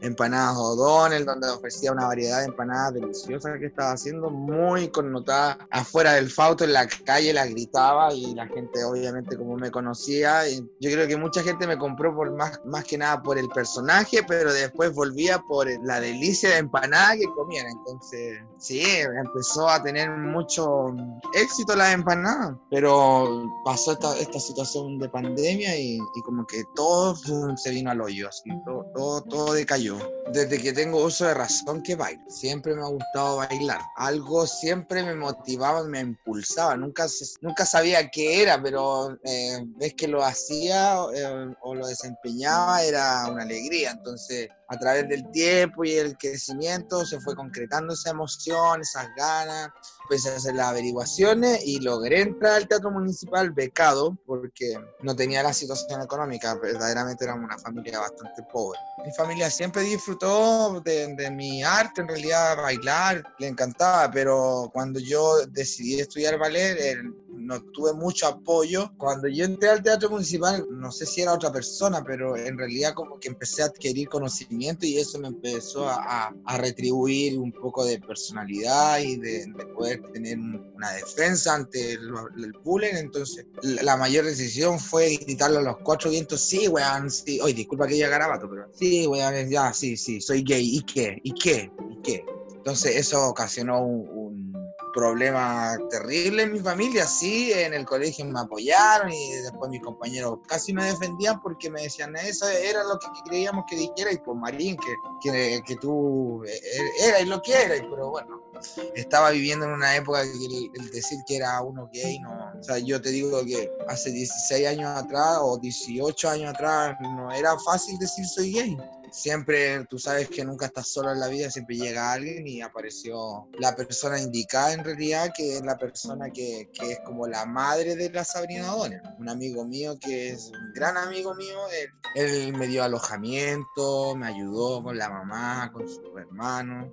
Empanadas O'Donnell, donde ofrecía una variedad de empanadas deliciosas que estaba haciendo, muy connotada afuera del Fauto, en la calle, la gritaba y la gente obviamente como me conocía. yo creo que mucha gente me compró por más, más que nada por el personaje, pero después volvía por la delicia de empanada que comían. Entonces, sí, empezó a tener mucho éxito la empanada, pero pasó esta, esta situación de pandemia y, como que todo se vino al hoyo, así, todo, todo, todo decayó. Desde que tengo uso de razón que bailo, siempre me ha gustado bailar. Algo siempre me motivaba, me impulsaba. Nunca, nunca sabía qué era, pero eh, ves que lo hacía eh, o lo desempeñaba, era una alegría. Entonces, a través del tiempo y el crecimiento se fue concretando esa emoción, esas ganas. Empecé a hacer las averiguaciones y logré entrar al teatro municipal becado porque no tenía la situación económica, verdaderamente éramos una familia bastante pobre. Mi familia siempre disfrutó de, de mi arte, en realidad bailar, le encantaba, pero cuando yo decidí estudiar ballet, el, no tuve mucho apoyo. Cuando yo entré al teatro municipal, no sé si era otra persona, pero en realidad como que empecé a adquirir conocimiento y eso me empezó a, a, retribuir un poco de personalidad y de, poder tener una defensa ante el, bullying. Entonces, la, mayor decisión fue gritarle a los cuatro vientos, sí, weón, sí. Oye, disculpa que ya garabato, pero sí, weón, ya, sí, sí, soy gay. ¿Y qué? ¿Y qué? ¿Y qué? Entonces, eso ocasionó un problema terrible en mi familia, sí, en el colegio me apoyaron y después mis compañeros casi me defendían porque me decían, eso era lo que creíamos que dijera y pues Marín, que, que, tú e, e, eras lo que eras, pero bueno, estaba viviendo en una época que el, decir que era uno gay, no, o sea, yo te digo que hace 16 años atrás o 18 años atrás no era fácil decir soy gay siempre tú sabes que nunca estás solo en la vida, siempre llega alguien y apareció la persona indicada en realidad, que es la persona que, que es como la madre de la Sabrina. Un amigo mío que es un gran amigo mío, él, él me dio alojamiento, me ayudó con la mamá, con su hermano.